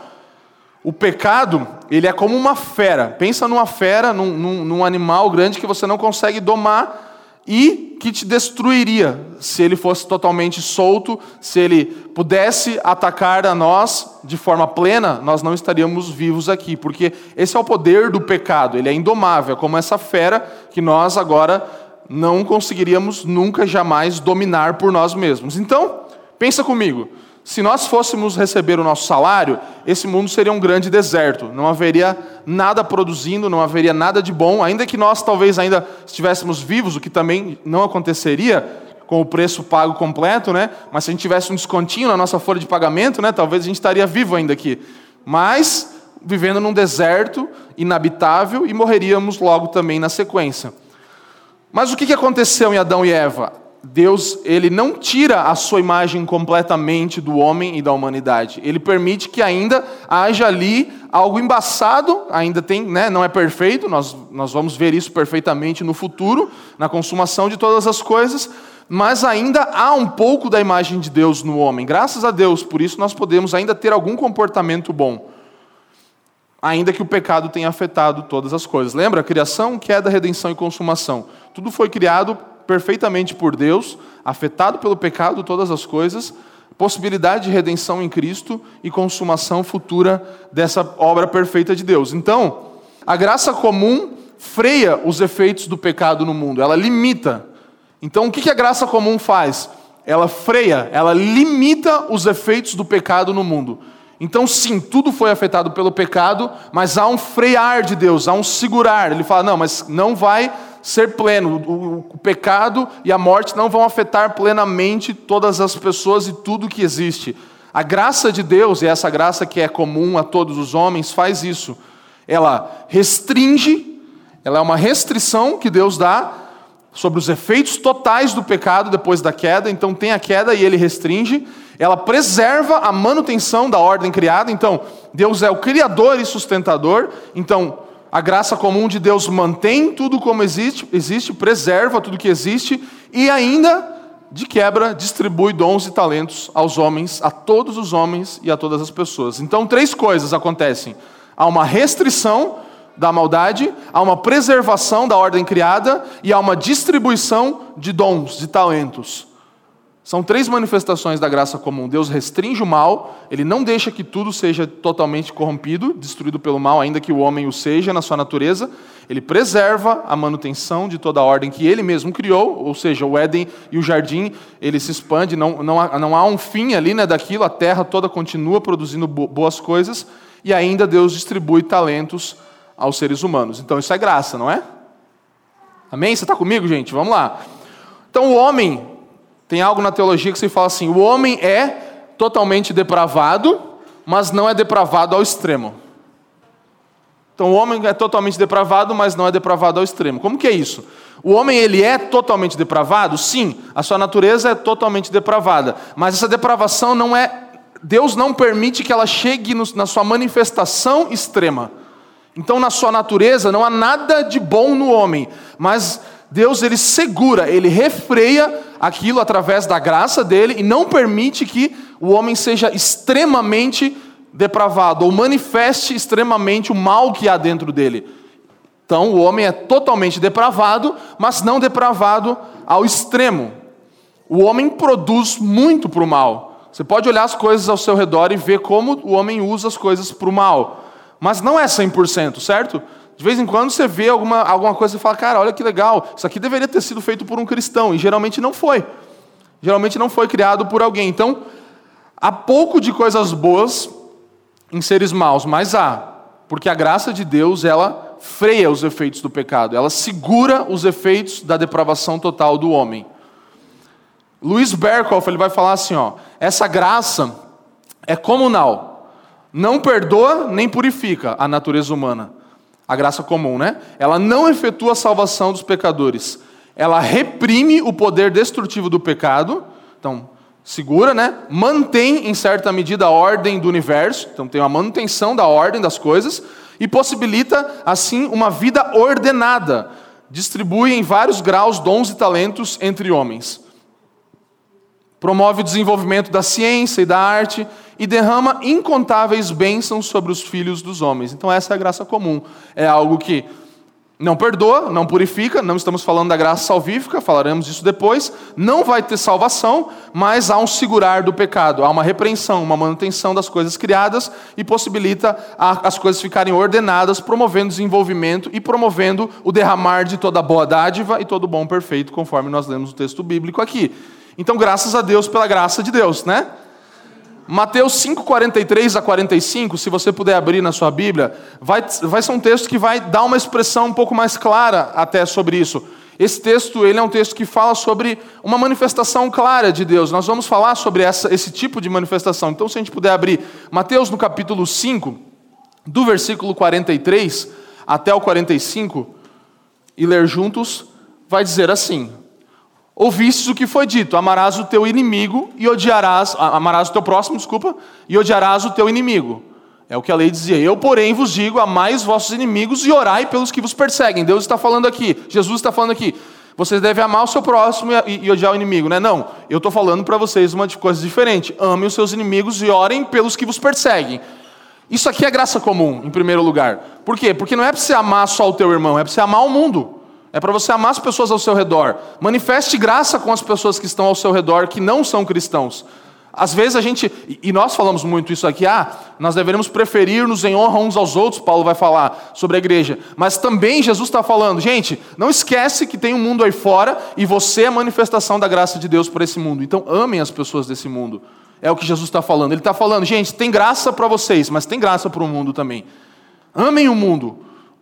O pecado, ele é como uma fera. Pensa numa fera, num, num, num, animal grande que você não consegue domar e que te destruiria se ele fosse totalmente solto, se ele pudesse atacar a nós de forma plena, nós não estaríamos vivos aqui, porque esse é o poder do pecado, ele é indomável, é como essa fera que nós agora não conseguiríamos nunca jamais dominar por nós mesmos. Então, pensa comigo. Se nós fôssemos receber o nosso salário, esse mundo seria um grande deserto. Não haveria nada produzindo, não haveria nada de bom, ainda que nós talvez ainda estivéssemos vivos, o que também não aconteceria com o preço pago completo, né? Mas se a gente tivesse um descontinho na nossa folha de pagamento, né, talvez a gente estaria vivo ainda aqui. Mas vivendo num deserto inabitável e morreríamos logo também na sequência. Mas o que aconteceu em Adão e Eva? Deus ele não tira a sua imagem completamente do homem e da humanidade. Ele permite que ainda haja ali algo embaçado, ainda tem, né, não é perfeito, nós, nós vamos ver isso perfeitamente no futuro, na consumação de todas as coisas, mas ainda há um pouco da imagem de Deus no homem. Graças a Deus, por isso nós podemos ainda ter algum comportamento bom. ainda que o pecado tenha afetado todas as coisas. Lembra? Criação, queda, redenção e consumação. Tudo foi criado perfeitamente por Deus, afetado pelo pecado, todas as coisas, possibilidade de redenção em Cristo e consumação futura dessa obra perfeita de Deus. Então, a graça comum freia os efeitos do pecado no mundo, ela limita. Então, o que a graça comum faz? Ela freia, ela limita os efeitos do pecado no mundo. Então, sim, tudo foi afetado pelo pecado, mas há um frear de Deus, há um segurar. Ele fala: não, mas não vai ser pleno. O, o, pecado e a morte não vão afetar plenamente todas as pessoas e tudo que existe. A graça de Deus, e essa graça que é comum a todos os homens, faz isso. Ela restringe, ela é uma restrição que Deus dá sobre os efeitos totais do pecado depois da queda. Então, tem a queda e ele restringe ela preserva a manutenção da ordem criada. Então, Deus é o criador e sustentador. Então, a graça comum de Deus mantém tudo como existe, existe, preserva tudo que existe e ainda de quebra distribui dons e talentos aos homens, a todos os homens e a todas as pessoas. Então, três coisas acontecem: há uma restrição da maldade, há uma preservação da ordem criada e há uma distribuição de dons, de talentos. São três manifestações da graça comum. Deus restringe o mal, ele não deixa que tudo seja totalmente corrompido, destruído pelo mal, ainda que o homem o seja na sua natureza. Ele preserva a manutenção de toda a ordem que ele mesmo criou, ou seja, o Éden e o jardim, ele se expande, não, não, há, não há um fim ali né, daquilo, a terra toda continua produzindo boas coisas, e ainda Deus distribui talentos aos seres humanos. Então isso é graça, não é? Amém? Você está comigo, gente? Vamos lá. Então o homem tem algo na teologia que se fala assim: o homem é totalmente depravado, mas não é depravado ao extremo. Então o homem é totalmente depravado, mas não é depravado ao extremo. Como que é isso? O homem ele é totalmente depravado? Sim, a sua natureza é totalmente depravada, mas essa depravação não é Deus não permite que ela chegue na sua manifestação extrema. Então, na sua natureza não há nada de bom no homem, mas Deus ele segura, ele refreia aquilo através da graça dele e não permite que o homem seja extremamente depravado ou manifeste extremamente o mal que há dentro dele. Então, o homem é totalmente depravado, mas não depravado ao extremo. O homem produz muito para o mal. Você pode olhar as coisas ao seu redor e ver como o homem usa as coisas para o mal. Mas não é 100%, certo? De vez em quando você vê alguma, alguma coisa e fala, cara, olha que legal, isso aqui deveria ter sido feito por um cristão, e geralmente não foi. Geralmente não foi criado por alguém. Então, há pouco de coisas boas em seres maus, mas há, porque a graça de Deus, ela freia os efeitos do pecado, ela segura os efeitos da depravação total do homem. Luiz Berkhoff, ele vai falar assim, ó, essa graça é comunal, não perdoa nem purifica a natureza humana a graça comum, né? Ela não efetua a salvação dos pecadores. Ela reprime o poder destrutivo do pecado. Então, segura, né? Mantém em certa medida a ordem do universo. Então, tem uma manutenção da ordem das coisas e possibilita assim uma vida ordenada. Distribui em vários graus dons e talentos entre homens. Promove o desenvolvimento da ciência e da arte e derrama incontáveis bênçãos sobre os filhos dos homens. Então, essa é a graça comum. É algo que não perdoa, não purifica, não estamos falando da graça salvífica, falaremos disso depois. Não vai ter salvação, mas há um segurar do pecado, há uma repreensão, uma manutenção das coisas criadas e possibilita as coisas ficarem ordenadas, promovendo desenvolvimento e promovendo o derramar de toda boa dádiva e todo bom perfeito, conforme nós lemos o texto bíblico aqui. Então, graças a Deus pela graça de Deus, né? Mateus 5, 43 a 45, se você puder abrir na sua Bíblia, vai, vai ser um texto que vai dar uma expressão um pouco mais clara até sobre isso. Esse texto ele é um texto que fala sobre uma manifestação clara de Deus. Nós vamos falar sobre essa, esse tipo de manifestação. Então, se a gente puder abrir Mateus no capítulo 5, do versículo 43 até o 45, e ler juntos, vai dizer assim: ouvistes o que foi dito: amarás o teu inimigo e odiarás, amarás o teu próximo, desculpa, e odiarás o teu inimigo. É o que a lei dizia. Eu, porém, vos digo: amai os vossos inimigos e orai pelos que vos perseguem. Deus está falando aqui, Jesus está falando aqui. Vocês devem amar o seu próximo e, e odiar o inimigo, né? Não, eu estou falando para vocês uma coisa diferente. Amem os seus inimigos e orem pelos que vos perseguem. Isso aqui é graça comum, em primeiro lugar. Por quê? Porque não é para você amar só o teu irmão, é para você amar o mundo. É para você amar as pessoas ao seu redor. Manifeste graça com as pessoas que estão ao seu redor que não são cristãos. Às vezes a gente, e nós falamos muito isso aqui, ah, nós deveríamos preferir-nos em honra uns aos outros, Paulo vai falar sobre a igreja. Mas também Jesus está falando, gente, não esquece que tem um mundo aí fora e você é a manifestação da graça de Deus para esse mundo. Então amem as pessoas desse mundo. É o que Jesus está falando. Ele está falando, gente, tem graça para vocês, mas tem graça para o mundo também. Amem o mundo,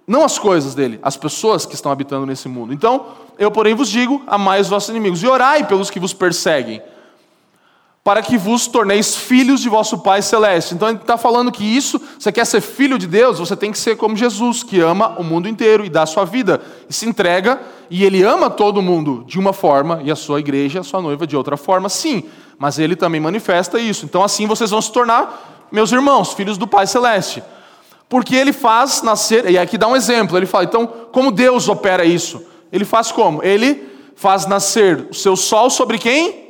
não as coisas dele, as pessoas que estão habitando nesse mundo. Então, eu, porém, vos digo: amai os vossos inimigos e orai pelos que vos perseguem para que vos torneis filhos de vosso Pai Celeste. Então ele está falando que isso, você quer ser filho de Deus, você tem que ser como Jesus, que ama o mundo inteiro e dá a sua vida, e se entrega, e ele ama todo mundo de uma forma, e a sua igreja, a sua noiva, de outra forma, sim. Mas ele também manifesta isso. Então assim vocês vão se tornar meus irmãos, filhos do Pai Celeste. Porque ele faz nascer, e aqui dá um exemplo, ele fala, então, como Deus opera isso? Ele faz como? Ele faz nascer o seu sol sobre quem?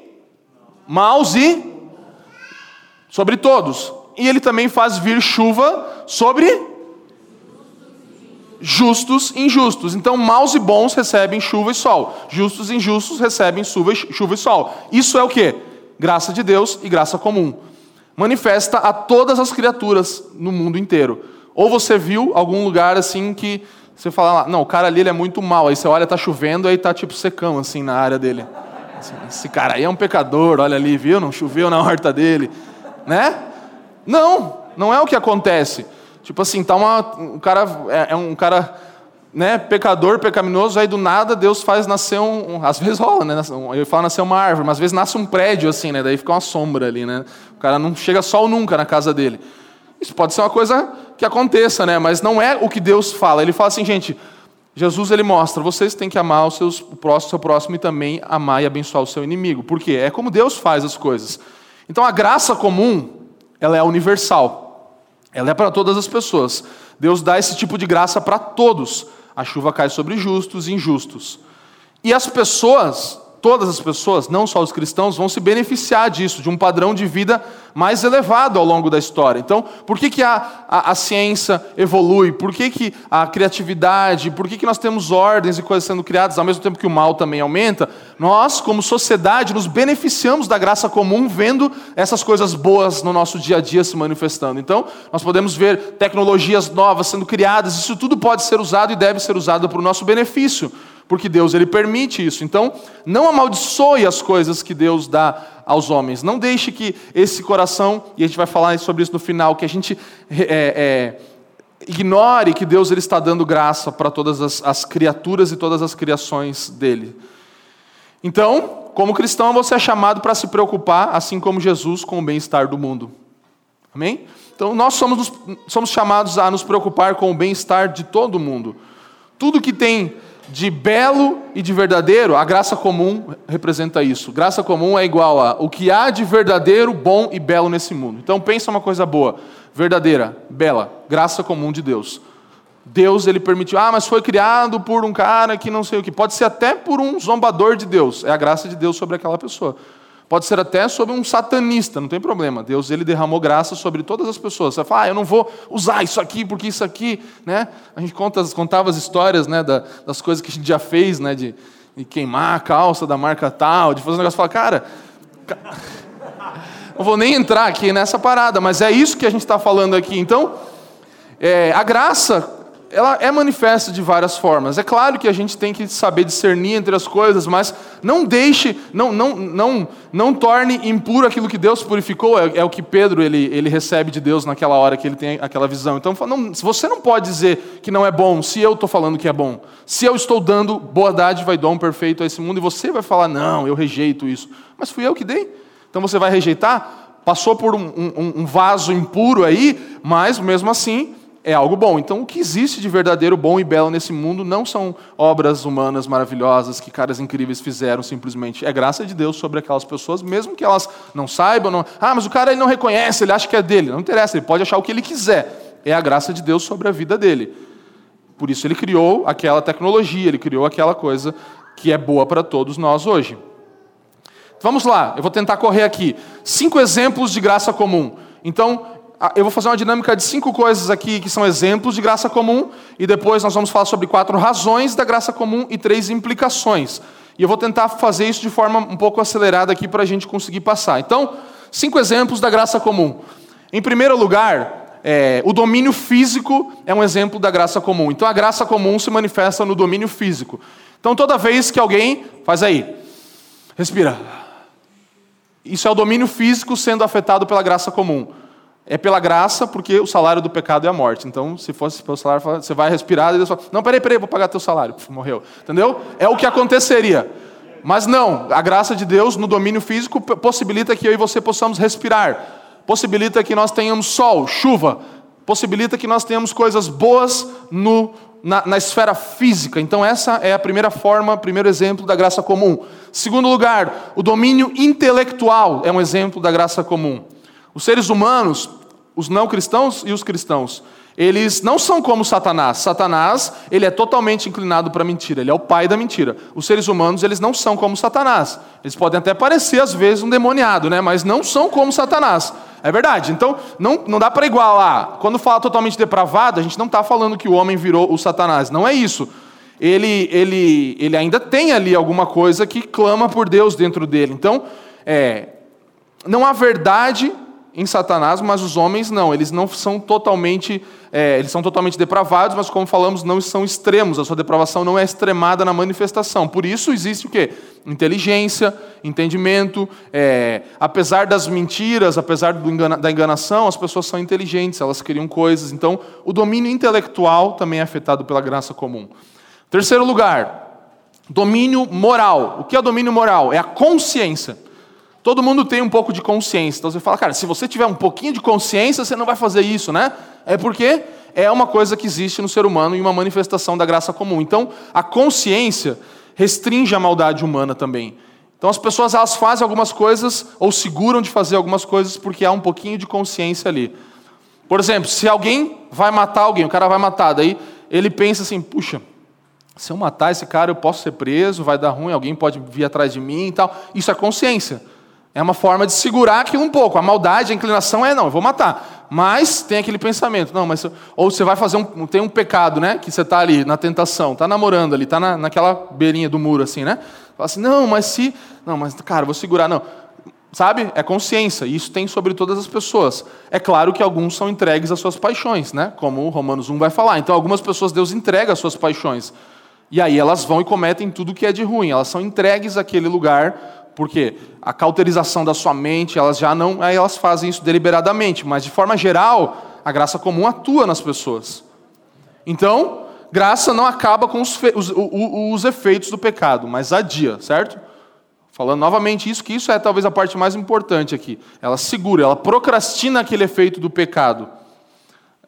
maus e sobre todos. E ele também faz vir chuva sobre justos e injustos. Então, maus e bons recebem chuva e sol. Justos e injustos recebem chuva e sol. Isso é o que? Graça de Deus e graça comum. Manifesta a todas as criaturas no mundo inteiro. Ou você viu algum lugar assim que você fala, não, o cara ali ele é muito mal. Aí você olha, tá chovendo, aí tá tipo secão assim na área dele. Esse cara aí é um pecador, olha ali, viu? Não choveu na horta dele, né? Não, não é o que acontece. Tipo assim, tá uma, um cara é, é um cara, né, pecador, pecaminoso, aí do nada Deus faz nascer um, um às vezes rola, né? Eu falo nascer uma árvore, mas às vezes nasce um prédio assim, né? Daí fica uma sombra ali, né? O cara não chega sol nunca na casa dele. Isso pode ser uma coisa que aconteça, né? Mas não é o que Deus fala. Ele fala assim, gente, Jesus ele mostra, vocês têm que amar o, seus, o próximo, seu próximo e também amar e abençoar o seu inimigo. Por quê? É como Deus faz as coisas. Então a graça comum, ela é universal. Ela é para todas as pessoas. Deus dá esse tipo de graça para todos. A chuva cai sobre justos e injustos. E as pessoas todas as pessoas, não só os cristãos, vão se beneficiar disso, de um padrão de vida mais elevado ao longo da história. Então, por que, que a, a, a ciência evolui? Por que, que a criatividade? Por que, que nós temos ordens e coisas sendo criadas ao mesmo tempo que o mal também aumenta? Nós, como sociedade, nos beneficiamos da graça comum vendo essas coisas boas no nosso dia a dia se manifestando. Então, nós podemos ver tecnologias novas sendo criadas, isso tudo pode ser usado e deve ser usado para o nosso benefício porque Deus ele permite isso. Então, não amaldiçoe as coisas que Deus dá aos homens. Não deixe que esse coração, e a gente vai falar sobre isso no final, que a gente é, é, ignore que Deus ele está dando graça para todas as, as criaturas e todas as criações dele. Então, como cristão, você é chamado para se preocupar, assim como Jesus, com o bem-estar do mundo. Amém? Então, nós somos, somos chamados a nos preocupar com o bem-estar de todo mundo. Tudo que tem de belo e de verdadeiro, a graça comum representa isso. Graça comum é igual a o que há de verdadeiro, bom e belo nesse mundo. Então pensa uma coisa boa, verdadeira, bela, graça comum de Deus. Deus ele permitiu, ah, mas foi criado por um cara que não sei o que, pode ser até por um zombador de Deus. É a graça de Deus sobre aquela pessoa. Pode ser até sobre um satanista, não tem problema. Deus ele derramou graça sobre todas as pessoas. Você fala, ah, eu não vou usar isso aqui porque isso aqui, né? A gente conta, contava as histórias, né, das coisas que a gente já fez, né, de, de queimar a calça da marca tal, de fazer um negócio. Fala, cara, não vou nem entrar aqui nessa parada, mas é isso que a gente está falando aqui. Então, é, a graça ela é manifesta de várias formas. É claro que a gente tem que saber discernir entre as coisas, mas não deixe, não, não, não, não torne impuro aquilo que Deus purificou. É, é o que Pedro ele, ele recebe de Deus naquela hora que ele tem aquela visão. Então, não, você não pode dizer que não é bom se eu estou falando que é bom. Se eu estou dando boa dádiva e dom perfeito a esse mundo e você vai falar, não, eu rejeito isso. Mas fui eu que dei. Então você vai rejeitar? Passou por um, um, um vaso impuro aí, mas mesmo assim é algo bom. Então, o que existe de verdadeiro bom e belo nesse mundo não são obras humanas maravilhosas que caras incríveis fizeram simplesmente. É graça de Deus sobre aquelas pessoas, mesmo que elas não saibam. Não... Ah, mas o cara ele não reconhece, ele acha que é dele. Não interessa, ele pode achar o que ele quiser. É a graça de Deus sobre a vida dele. Por isso ele criou aquela tecnologia, ele criou aquela coisa que é boa para todos nós hoje. Vamos lá, eu vou tentar correr aqui. Cinco exemplos de graça comum. Então, eu vou fazer uma dinâmica de cinco coisas aqui que são exemplos de graça comum, e depois nós vamos falar sobre quatro razões da graça comum e três implicações. E eu vou tentar fazer isso de forma um pouco acelerada aqui para a gente conseguir passar. Então, cinco exemplos da graça comum. Em primeiro lugar, é, o domínio físico é um exemplo da graça comum. Então, a graça comum se manifesta no domínio físico. Então, toda vez que alguém faz aí, respira. Isso é o domínio físico sendo afetado pela graça comum. É pela graça, porque o salário do pecado é a morte. Então, se fosse pelo salário, você vai respirar e Deus fala: Não, peraí, peraí, vou pagar teu salário. Puf, morreu. Entendeu? É o que aconteceria. Mas não, a graça de Deus no domínio físico possibilita que eu e você possamos respirar, possibilita que nós tenhamos sol, chuva, possibilita que nós tenhamos coisas boas no, na, na esfera física. Então, essa é a primeira forma, primeiro exemplo da graça comum. Segundo lugar, o domínio intelectual é um exemplo da graça comum. Os seres humanos, os não cristãos e os cristãos, eles não são como Satanás. Satanás, ele é totalmente inclinado para a mentira, ele é o pai da mentira. Os seres humanos, eles não são como Satanás. Eles podem até parecer, às vezes, um demoniado, né? mas não são como Satanás. É verdade. Então, não, não dá para igualar. Quando fala totalmente depravado, a gente não está falando que o homem virou o Satanás. Não é isso. Ele, ele, ele ainda tem ali alguma coisa que clama por Deus dentro dele. Então, é, não há verdade em Satanás, mas os homens não, eles não são totalmente, é, eles são totalmente depravados, mas como falamos, não são extremos, a sua depravação não é extremada na manifestação. Por isso existe o quê? Inteligência, entendimento, é, apesar das mentiras, apesar engana, da enganação, as pessoas são inteligentes, elas criam coisas. Então, o domínio intelectual também é afetado pela graça comum. Terceiro lugar, domínio moral. O que é domínio moral? É a consciência. Todo mundo tem um pouco de consciência. Então você fala, cara, se você tiver um pouquinho de consciência, você não vai fazer isso, né? É porque é uma coisa que existe no ser humano e uma manifestação da graça comum. Então, a consciência restringe a maldade humana também. Então as pessoas elas fazem algumas coisas ou seguram de fazer algumas coisas porque há um pouquinho de consciência ali. Por exemplo, se alguém vai matar alguém, o cara vai matar, daí ele pensa assim, puxa, se eu matar esse cara, eu posso ser preso, vai dar ruim, alguém pode vir atrás de mim e tal. Isso é consciência. É uma forma de segurar aquilo um pouco. A maldade, a inclinação é, não, eu vou matar. Mas tem aquele pensamento, não, mas. Ou você vai fazer um. Tem um pecado, né? Que você está ali na tentação, está namorando ali, está na, naquela beirinha do muro, assim, né? Fala assim, não, mas se. Não, mas, cara, vou segurar. Não. Sabe? É consciência. Isso tem sobre todas as pessoas. É claro que alguns são entregues às suas paixões, né? Como o Romanos 1 vai falar. Então, algumas pessoas Deus entrega às suas paixões. E aí elas vão e cometem tudo que é de ruim. Elas são entregues àquele lugar porque a cauterização da sua mente, elas já não, aí elas fazem isso deliberadamente, mas de forma geral, a graça comum atua nas pessoas. Então, graça não acaba com os, os, os efeitos do pecado, mas adia, certo? Falando novamente isso, que isso é talvez a parte mais importante aqui. Ela segura, ela procrastina aquele efeito do pecado.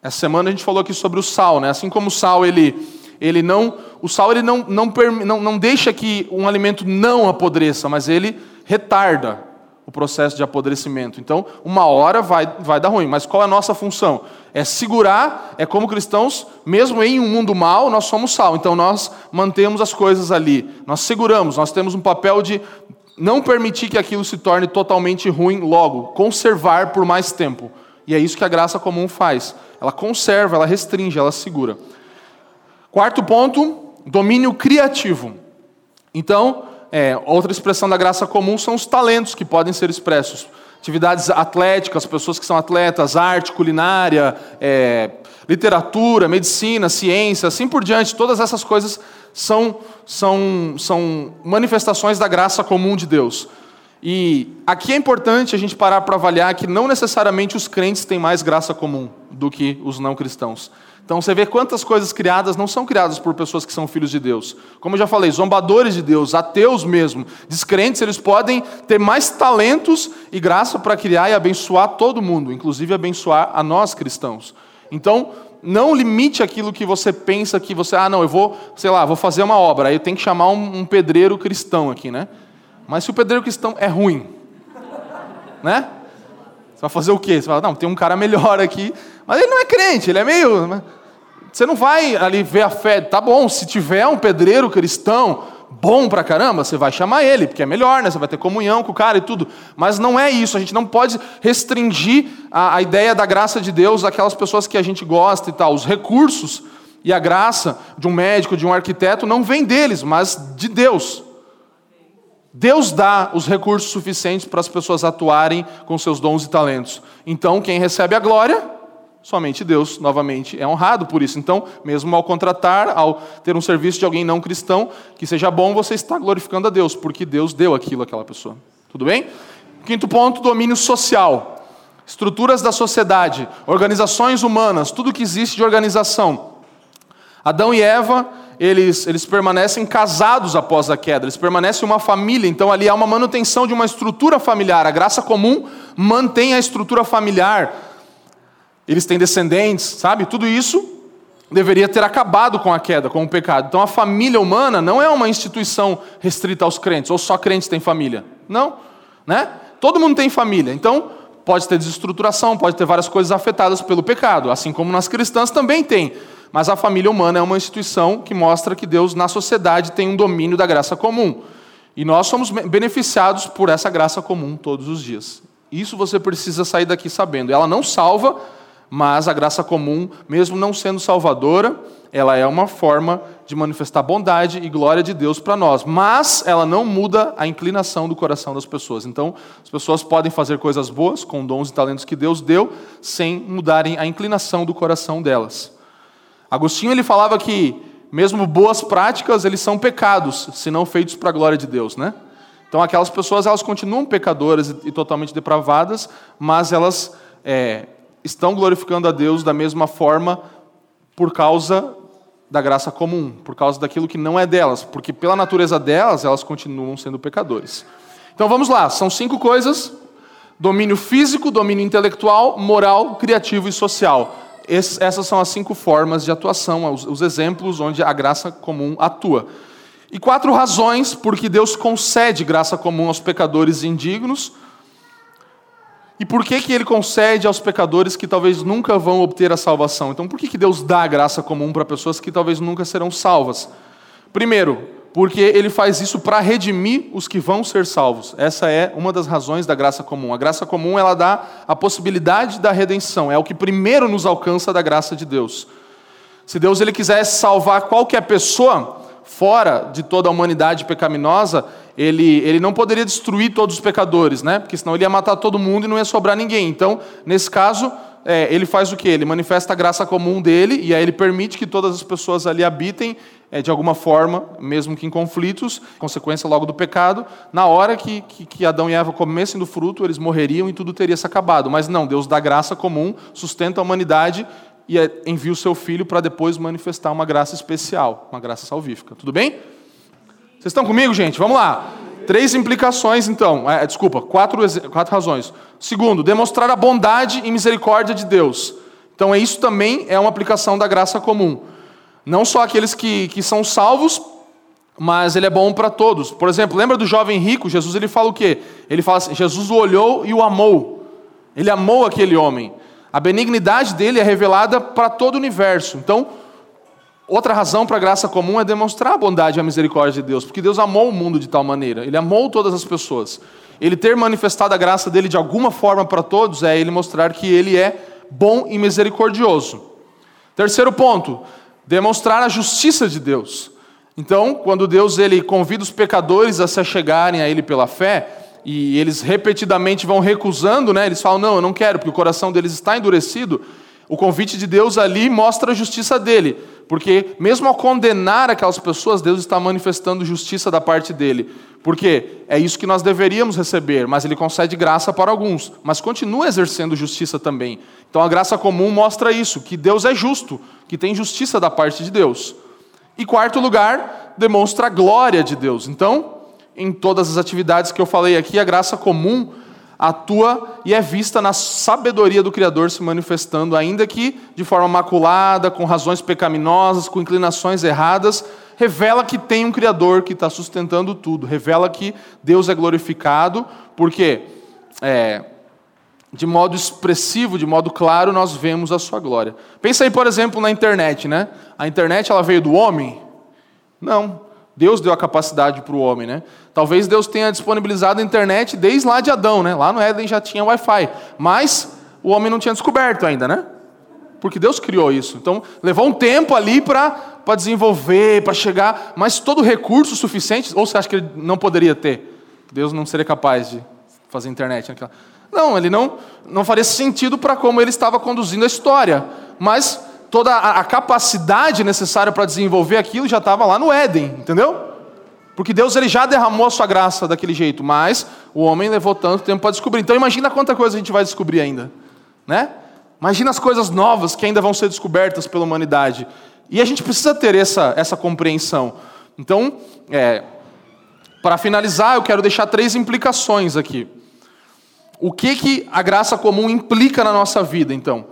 Essa semana a gente falou aqui sobre o sal, né? Assim como o sal ele ele não, o sal ele não, não, não, não deixa que um alimento não apodreça, mas ele retarda o processo de apodrecimento. Então, uma hora vai, vai dar ruim, mas qual é a nossa função? É segurar, é como cristãos, mesmo em um mundo mal, nós somos sal. Então, nós mantemos as coisas ali, nós seguramos, nós temos um papel de não permitir que aquilo se torne totalmente ruim logo, conservar por mais tempo. E é isso que a graça comum faz. Ela conserva, ela restringe, ela segura. Quarto ponto, domínio criativo. Então, é, outra expressão da graça comum são os talentos que podem ser expressos. Atividades atléticas, pessoas que são atletas, arte, culinária, é, literatura, medicina, ciência, assim por diante, todas essas coisas são, são, são manifestações da graça comum de Deus. E aqui é importante a gente parar para avaliar que não necessariamente os crentes têm mais graça comum do que os não cristãos. Então você vê quantas coisas criadas não são criadas por pessoas que são filhos de Deus. Como eu já falei, zombadores de Deus, ateus mesmo, descrentes, eles podem ter mais talentos e graça para criar e abençoar todo mundo, inclusive abençoar a nós cristãos. Então, não limite aquilo que você pensa que você, ah, não, eu vou, sei lá, vou fazer uma obra, aí eu tenho que chamar um, um pedreiro cristão aqui, né? Mas se o pedreiro cristão é ruim, né? Você vai fazer o quê? Você vai, não, tem um cara melhor aqui, mas ele não é crente, ele é meio. Você não vai ali ver a fé. Tá bom, se tiver um pedreiro cristão, bom pra caramba, você vai chamar ele, porque é melhor, né? Você vai ter comunhão com o cara e tudo. Mas não é isso, a gente não pode restringir a, a ideia da graça de Deus àquelas pessoas que a gente gosta e tal. Os recursos e a graça de um médico, de um arquiteto, não vem deles, mas de Deus. Deus dá os recursos suficientes para as pessoas atuarem com seus dons e talentos. Então, quem recebe a glória Somente Deus, novamente, é honrado por isso. Então, mesmo ao contratar, ao ter um serviço de alguém não cristão, que seja bom, você está glorificando a Deus, porque Deus deu aquilo àquela pessoa. Tudo bem? Quinto ponto: domínio social. Estruturas da sociedade, organizações humanas, tudo que existe de organização. Adão e Eva, eles, eles permanecem casados após a queda, eles permanecem uma família, então ali há uma manutenção de uma estrutura familiar. A graça comum mantém a estrutura familiar eles têm descendentes, sabe? Tudo isso deveria ter acabado com a queda, com o pecado. Então a família humana não é uma instituição restrita aos crentes, ou só crentes têm família. Não, né? Todo mundo tem família. Então pode ter desestruturação, pode ter várias coisas afetadas pelo pecado, assim como nas cristãs também tem. Mas a família humana é uma instituição que mostra que Deus na sociedade tem um domínio da graça comum. E nós somos beneficiados por essa graça comum todos os dias. Isso você precisa sair daqui sabendo. Ela não salva, mas a graça comum, mesmo não sendo salvadora, ela é uma forma de manifestar bondade e glória de Deus para nós, mas ela não muda a inclinação do coração das pessoas. Então, as pessoas podem fazer coisas boas com dons e talentos que Deus deu, sem mudarem a inclinação do coração delas. Agostinho ele falava que mesmo boas práticas, eles são pecados, se não feitos para a glória de Deus, né? Então, aquelas pessoas elas continuam pecadoras e, totalmente depravadas, mas elas é, estão glorificando a Deus da mesma forma por causa da graça comum, por causa daquilo que não é delas, porque pela natureza delas, elas continuam sendo pecadores. Então vamos lá, são cinco coisas: domínio físico, domínio intelectual, moral, criativo e social. Essas são as cinco formas de atuação, os, os exemplos onde a graça comum atua. E quatro razões por que Deus concede graça comum aos pecadores indignos, e por que, que ele concede aos pecadores que talvez nunca vão obter a salvação? Então, por que, que Deus dá graça comum para pessoas que talvez nunca serão salvas? Primeiro, porque ele faz isso para redimir os que vão ser salvos. Essa é uma das razões da graça comum. A graça comum ela dá a possibilidade da redenção, é o que primeiro nos alcança da graça de Deus. Se Deus ele quisesse salvar qualquer pessoa fora de toda a humanidade pecaminosa, ele, ele não poderia destruir todos os pecadores, né? porque senão ele ia matar todo mundo e não ia sobrar ninguém. Então, nesse caso, é, ele faz o quê? Ele manifesta a graça comum dele e aí ele permite que todas as pessoas ali habitem de alguma forma, mesmo que em conflitos, consequência logo do pecado. Na hora que, que, que Adão e Eva comessem do fruto, eles morreriam e tudo teria se acabado. Mas não, Deus dá graça comum, sustenta a humanidade e é, envia o seu filho para depois manifestar uma graça especial, uma graça salvífica. Tudo bem? Vocês estão comigo, gente? Vamos lá. Três implicações, então. É, desculpa, quatro, quatro razões. Segundo, demonstrar a bondade e misericórdia de Deus. Então, isso também é uma aplicação da graça comum. Não só aqueles que, que são salvos, mas ele é bom para todos. Por exemplo, lembra do jovem rico? Jesus ele fala o quê? Ele fala assim: Jesus o olhou e o amou. Ele amou aquele homem. A benignidade dele é revelada para todo o universo. Então, Outra razão para a graça comum é demonstrar a bondade e a misericórdia de Deus, porque Deus amou o mundo de tal maneira, Ele amou todas as pessoas. Ele ter manifestado a graça dele de alguma forma para todos é Ele mostrar que Ele é bom e misericordioso. Terceiro ponto, demonstrar a justiça de Deus. Então, quando Deus ele convida os pecadores a se achegarem a Ele pela fé, e eles repetidamente vão recusando, né? eles falam, não, eu não quero, porque o coração deles está endurecido, o convite de Deus ali mostra a justiça dele. Porque, mesmo ao condenar aquelas pessoas, Deus está manifestando justiça da parte dele. Porque é isso que nós deveríamos receber, mas ele concede graça para alguns, mas continua exercendo justiça também. Então a graça comum mostra isso, que Deus é justo, que tem justiça da parte de Deus. E quarto lugar, demonstra a glória de Deus. Então, em todas as atividades que eu falei aqui, a graça comum atua e é vista na sabedoria do Criador se manifestando, ainda que de forma maculada, com razões pecaminosas, com inclinações erradas, revela que tem um Criador que está sustentando tudo, revela que Deus é glorificado, porque é, de modo expressivo, de modo claro, nós vemos a sua glória. Pensa aí, por exemplo, na internet, né? A internet ela veio do homem? Não. Deus deu a capacidade para o homem, né? Talvez Deus tenha disponibilizado a internet desde lá de Adão, né? Lá no Éden já tinha Wi-Fi, mas o homem não tinha descoberto ainda, né? Porque Deus criou isso. Então, levou um tempo ali para desenvolver, para chegar, mas todo recurso suficiente, ou você acha que ele não poderia ter? Deus não seria capaz de fazer internet naquela. Não, ele não, não faria sentido para como ele estava conduzindo a história. Mas toda a, capacidade necessária para desenvolver aquilo já estava lá no Éden, entendeu? Porque Deus ele já derramou a sua graça daquele jeito, mas o homem levou tanto tempo para descobrir. Então imagina quanta coisa a gente vai descobrir ainda, né? Imagina as coisas novas que ainda vão ser descobertas pela humanidade. E a gente precisa ter essa, essa compreensão. Então, é, para finalizar, eu quero deixar três implicações aqui. O que, que a graça comum implica na nossa vida, então?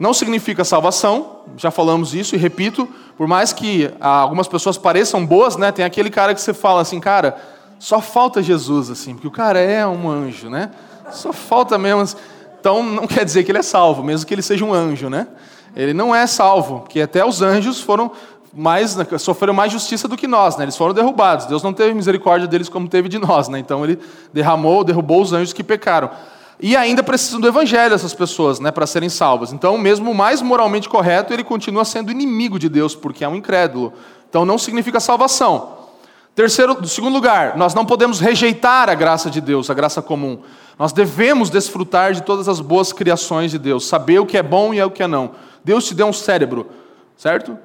Não significa salvação, já falamos isso e repito, por mais que algumas pessoas pareçam boas, né? Tem aquele cara que você fala assim, cara, só falta Jesus, assim, porque o cara é um anjo, né? Só falta mesmo. Então não quer dizer que ele é salvo, mesmo que ele seja um anjo, né? Ele não é salvo, porque até os anjos foram mais sofreram mais justiça do que nós, né? Eles foram derrubados. Deus não teve misericórdia deles como teve de nós, né? Então ele derramou, derrubou os anjos que pecaram. E ainda precisam do evangelho essas pessoas, né, para serem salvas. Então, mesmo o mais moralmente correto, ele continua sendo inimigo de Deus, porque é um incrédulo. Então não significa salvação. Terceiro, segundo lugar, nós não podemos rejeitar a graça de Deus, a graça comum. Nós devemos desfrutar de todas as boas criações de Deus, saber o que é bom e o que é não. Deus te deu um cérebro, certo?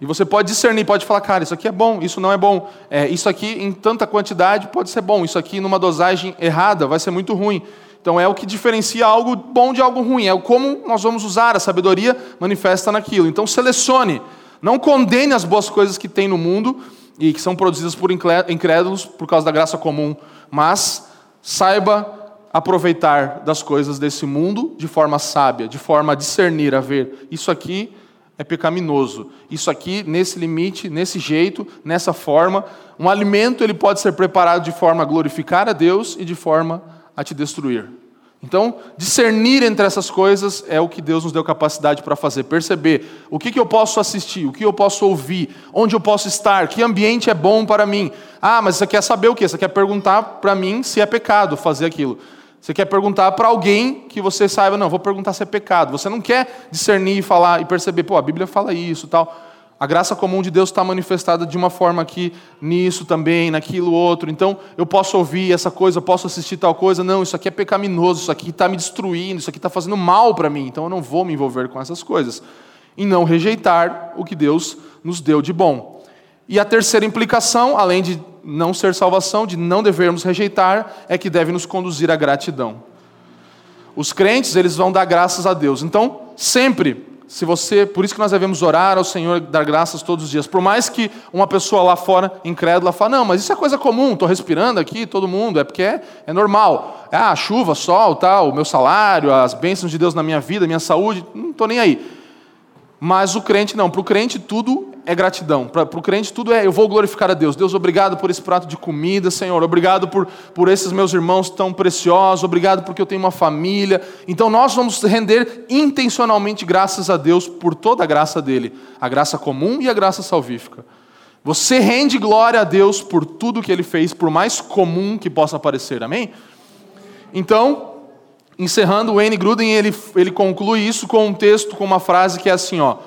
E você pode discernir, pode falar, cara, isso aqui é bom, isso não é bom. É, isso aqui em tanta quantidade pode ser bom, isso aqui numa dosagem errada vai ser muito ruim. Então é o que diferencia algo bom de algo ruim, é como nós vamos usar, a sabedoria manifesta naquilo. Então selecione, não condene as boas coisas que tem no mundo e que são produzidas por incrédulos por causa da graça comum, mas saiba aproveitar das coisas desse mundo de forma sábia, de forma a discernir, a ver, isso aqui é pecaminoso. Isso aqui, nesse limite, nesse jeito, nessa forma, um alimento ele pode ser preparado de forma a glorificar a Deus e de forma a te destruir. Então, discernir entre essas coisas é o que Deus nos deu capacidade para fazer. Perceber o que, que eu posso assistir, o que eu posso ouvir, onde eu posso estar, que ambiente é bom para mim. Ah, mas você quer saber o quê? Você quer perguntar para mim se é pecado fazer aquilo. Você quer perguntar para alguém que você saiba, não, vou perguntar se é pecado. Você não quer discernir e falar e perceber, pô, a Bíblia fala isso tal. A graça comum de Deus está manifestada de uma forma aqui, nisso também, naquilo outro. Então, eu posso ouvir essa coisa, posso assistir tal coisa. Não, isso aqui é pecaminoso, isso aqui está me destruindo, isso aqui está fazendo mal para mim. Então, eu não vou me envolver com essas coisas. E não rejeitar o que Deus nos deu de bom. E a terceira implicação, além de não ser salvação, de não devermos rejeitar, é que deve nos conduzir à gratidão. Os crentes, eles vão dar graças a Deus. Então, sempre, se você, por isso que nós devemos orar ao Senhor, dar graças todos os dias. Por mais que uma pessoa lá fora, incrédula, fale, não, mas isso é coisa comum, estou respirando aqui, todo mundo, é porque é, é normal. Ah, chuva, sol, tal, o meu salário, as bênçãos de Deus na minha vida, minha saúde, não estou nem aí. Mas o crente não, para o crente tudo é gratidão. Para o crente, tudo é eu vou glorificar a Deus. Deus, obrigado por esse prato de comida, Senhor. Obrigado por, por esses meus irmãos tão preciosos. Obrigado porque eu tenho uma família. Então nós vamos render intencionalmente graças a Deus por toda a graça dele, a graça comum e a graça salvífica. Você rende glória a Deus por tudo que ele fez, por mais comum que possa parecer. Amém? Então, encerrando, o N. Gruden ele, ele conclui isso com um texto, com uma frase que é assim, ó.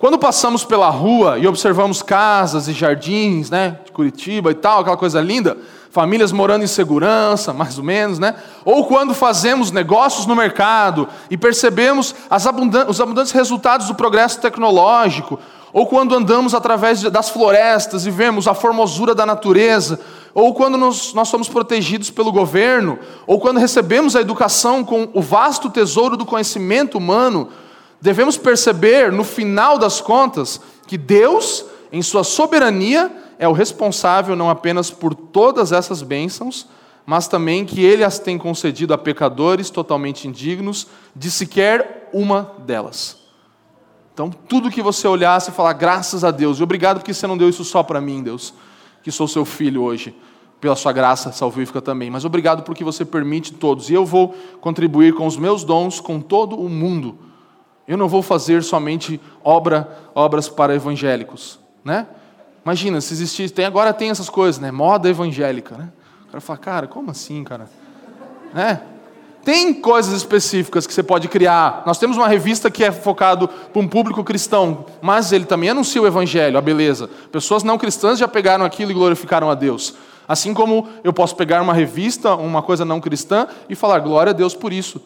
Quando passamos pela rua e observamos casas e jardins, né, de Curitiba e tal, aquela coisa linda, famílias morando em segurança, mais ou menos, né? Ou quando fazemos negócios no mercado e percebemos abundan os abundantes resultados do progresso tecnológico, ou quando andamos através das florestas e vemos a formosura da natureza, ou quando nós, nós somos protegidos pelo governo, ou quando recebemos a educação com o vasto tesouro do conhecimento humano, devemos perceber, no final das contas, que Deus, em Sua soberania, é o responsável não apenas por todas essas bênçãos, mas também que Ele as tem concedido a pecadores totalmente indignos de sequer uma delas. Então, tudo que você olhasse e falar, graças a Deus, e obrigado porque você não deu isso só para mim, Deus, que sou seu filho hoje, pela sua graça salvífica também, mas obrigado porque você permite todos, e eu vou contribuir com os meus dons com todo o mundo eu não vou fazer somente obra, obras para evangélicos, né? Imagina, se existisse, tem, agora tem essas coisas, né? Moda evangélica, né? O cara fala, cara, como assim, cara? Né? Tem coisas específicas que você pode criar. Nós temos uma revista que é focado para um público cristão, mas ele também anuncia o evangelho, a beleza. Pessoas não cristãs já pegaram aquilo e glorificaram a Deus. Assim como eu posso pegar uma revista, uma coisa não cristã e falar glória a Deus por isso.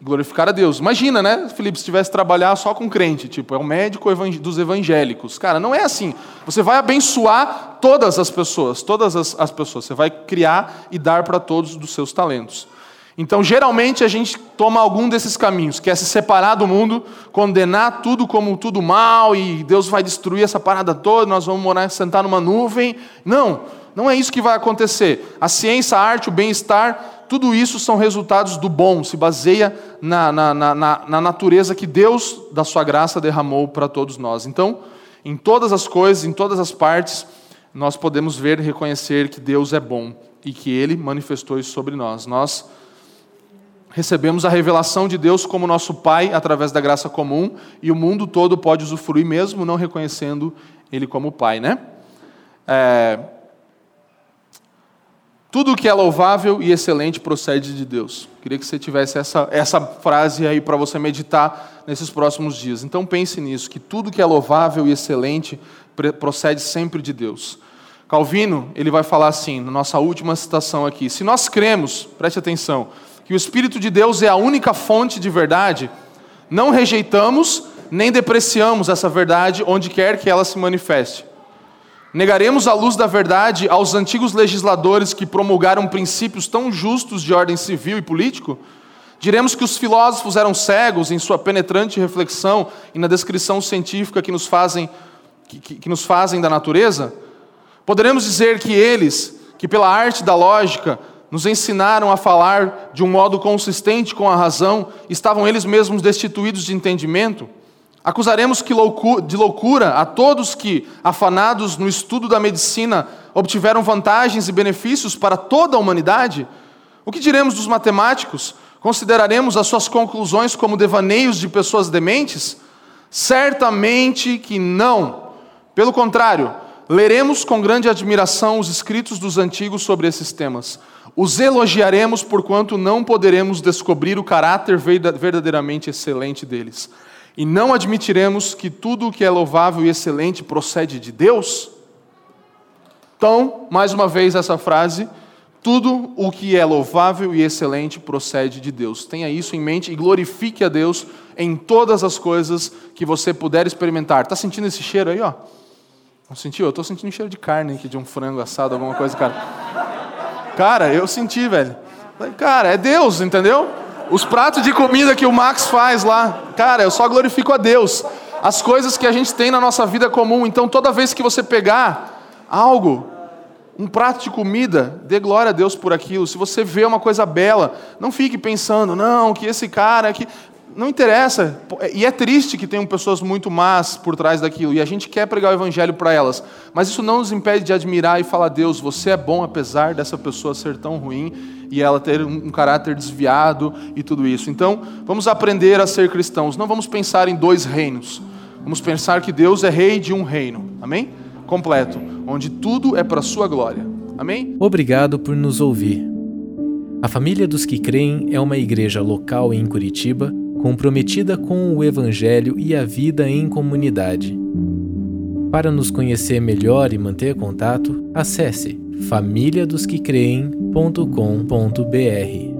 Glorificar a Deus. Imagina, né, Felipe, se tivesse trabalhar só com crente, tipo, é o médico dos evangélicos. Cara, não é assim. Você vai abençoar todas as pessoas, todas as, as pessoas. Você vai criar e dar para todos dos seus talentos. Então, geralmente, a gente toma algum desses caminhos, que é se separar do mundo, condenar tudo como tudo mal, e Deus vai destruir essa parada toda, nós vamos morar, sentar numa nuvem. Não, não é isso que vai acontecer. A ciência, a arte, o bem-estar, tudo isso são resultados do bom, se baseia na, na, na, na natureza que Deus, da sua graça, derramou para todos nós. Então, em todas as coisas, em todas as partes, nós podemos ver e reconhecer que Deus é bom e que Ele manifestou isso sobre nós. Nós recebemos a revelação de Deus como nosso Pai através da graça comum e o mundo todo pode usufruir mesmo não reconhecendo Ele como Pai, né? É... Tudo que é louvável e excelente procede de Deus. Queria que você tivesse essa, essa frase aí para você meditar nesses próximos dias. Então pense nisso, que tudo que é louvável e excelente procede sempre de Deus. Calvino, ele vai falar assim, na nossa última citação aqui: se nós cremos, preste atenção, que o Espírito de Deus é a única fonte de verdade, não rejeitamos nem depreciamos essa verdade onde quer que ela se manifeste. Negaremos a luz da verdade aos antigos legisladores que promulgaram princípios tão justos de ordem civil e político? Diremos que os filósofos eram cegos em sua penetrante reflexão e na descrição científica que nos fazem, que, que, que nos fazem da natureza? Poderemos dizer que eles, que pela arte da lógica nos ensinaram a falar de um modo consistente com a razão, estavam eles mesmos destituídos de entendimento? Acusaremos de loucura a todos que, afanados no estudo da medicina, obtiveram vantagens e benefícios para toda a humanidade? O que diremos dos matemáticos? Consideraremos as suas conclusões como devaneios de pessoas dementes? Certamente que não. Pelo contrário, leremos com grande admiração os escritos dos antigos sobre esses temas. Os elogiaremos porquanto não poderemos descobrir o caráter verdadeiramente excelente deles. E não admitiremos que tudo o que é louvável e excelente procede de Deus? Então, mais uma vez essa frase, tudo o que é louvável e excelente procede de Deus. Tenha isso em mente e glorifique a Deus em todas as coisas que você puder experimentar. Está sentindo esse cheiro aí, ó? Não sentiu? Eu estou sentindo cheiro de carne aqui, de um frango assado, alguma coisa, cara. Cara, eu senti, velho. Cara, é Deus, entendeu? Os pratos de comida que o Max faz lá, cara, eu só glorifico a Deus. As coisas que a gente tem na nossa vida comum. Então, toda vez que você pegar algo, um prato de comida, dê glória a Deus por aquilo. Se você vê uma coisa bela, não fique pensando, não, que esse cara aqui não interessa. E é triste que tenham pessoas muito más por trás daquilo. E a gente quer pregar o evangelho para elas. Mas isso não nos impede de admirar e falar: Deus, você é bom apesar dessa pessoa ser tão ruim e ela ter um caráter desviado e tudo isso. Então, vamos aprender a ser cristãos. Não vamos pensar em dois reinos. Vamos pensar que Deus é rei de um reino. Amém? Completo. Onde tudo é para sua glória. Amém? Obrigado por nos ouvir. A Família dos que Creem é uma igreja local em Curitiba comprometida com o Evangelho e a vida em comunidade. Para nos conhecer melhor e manter contato, acesse famíliadosquecreem.com.br.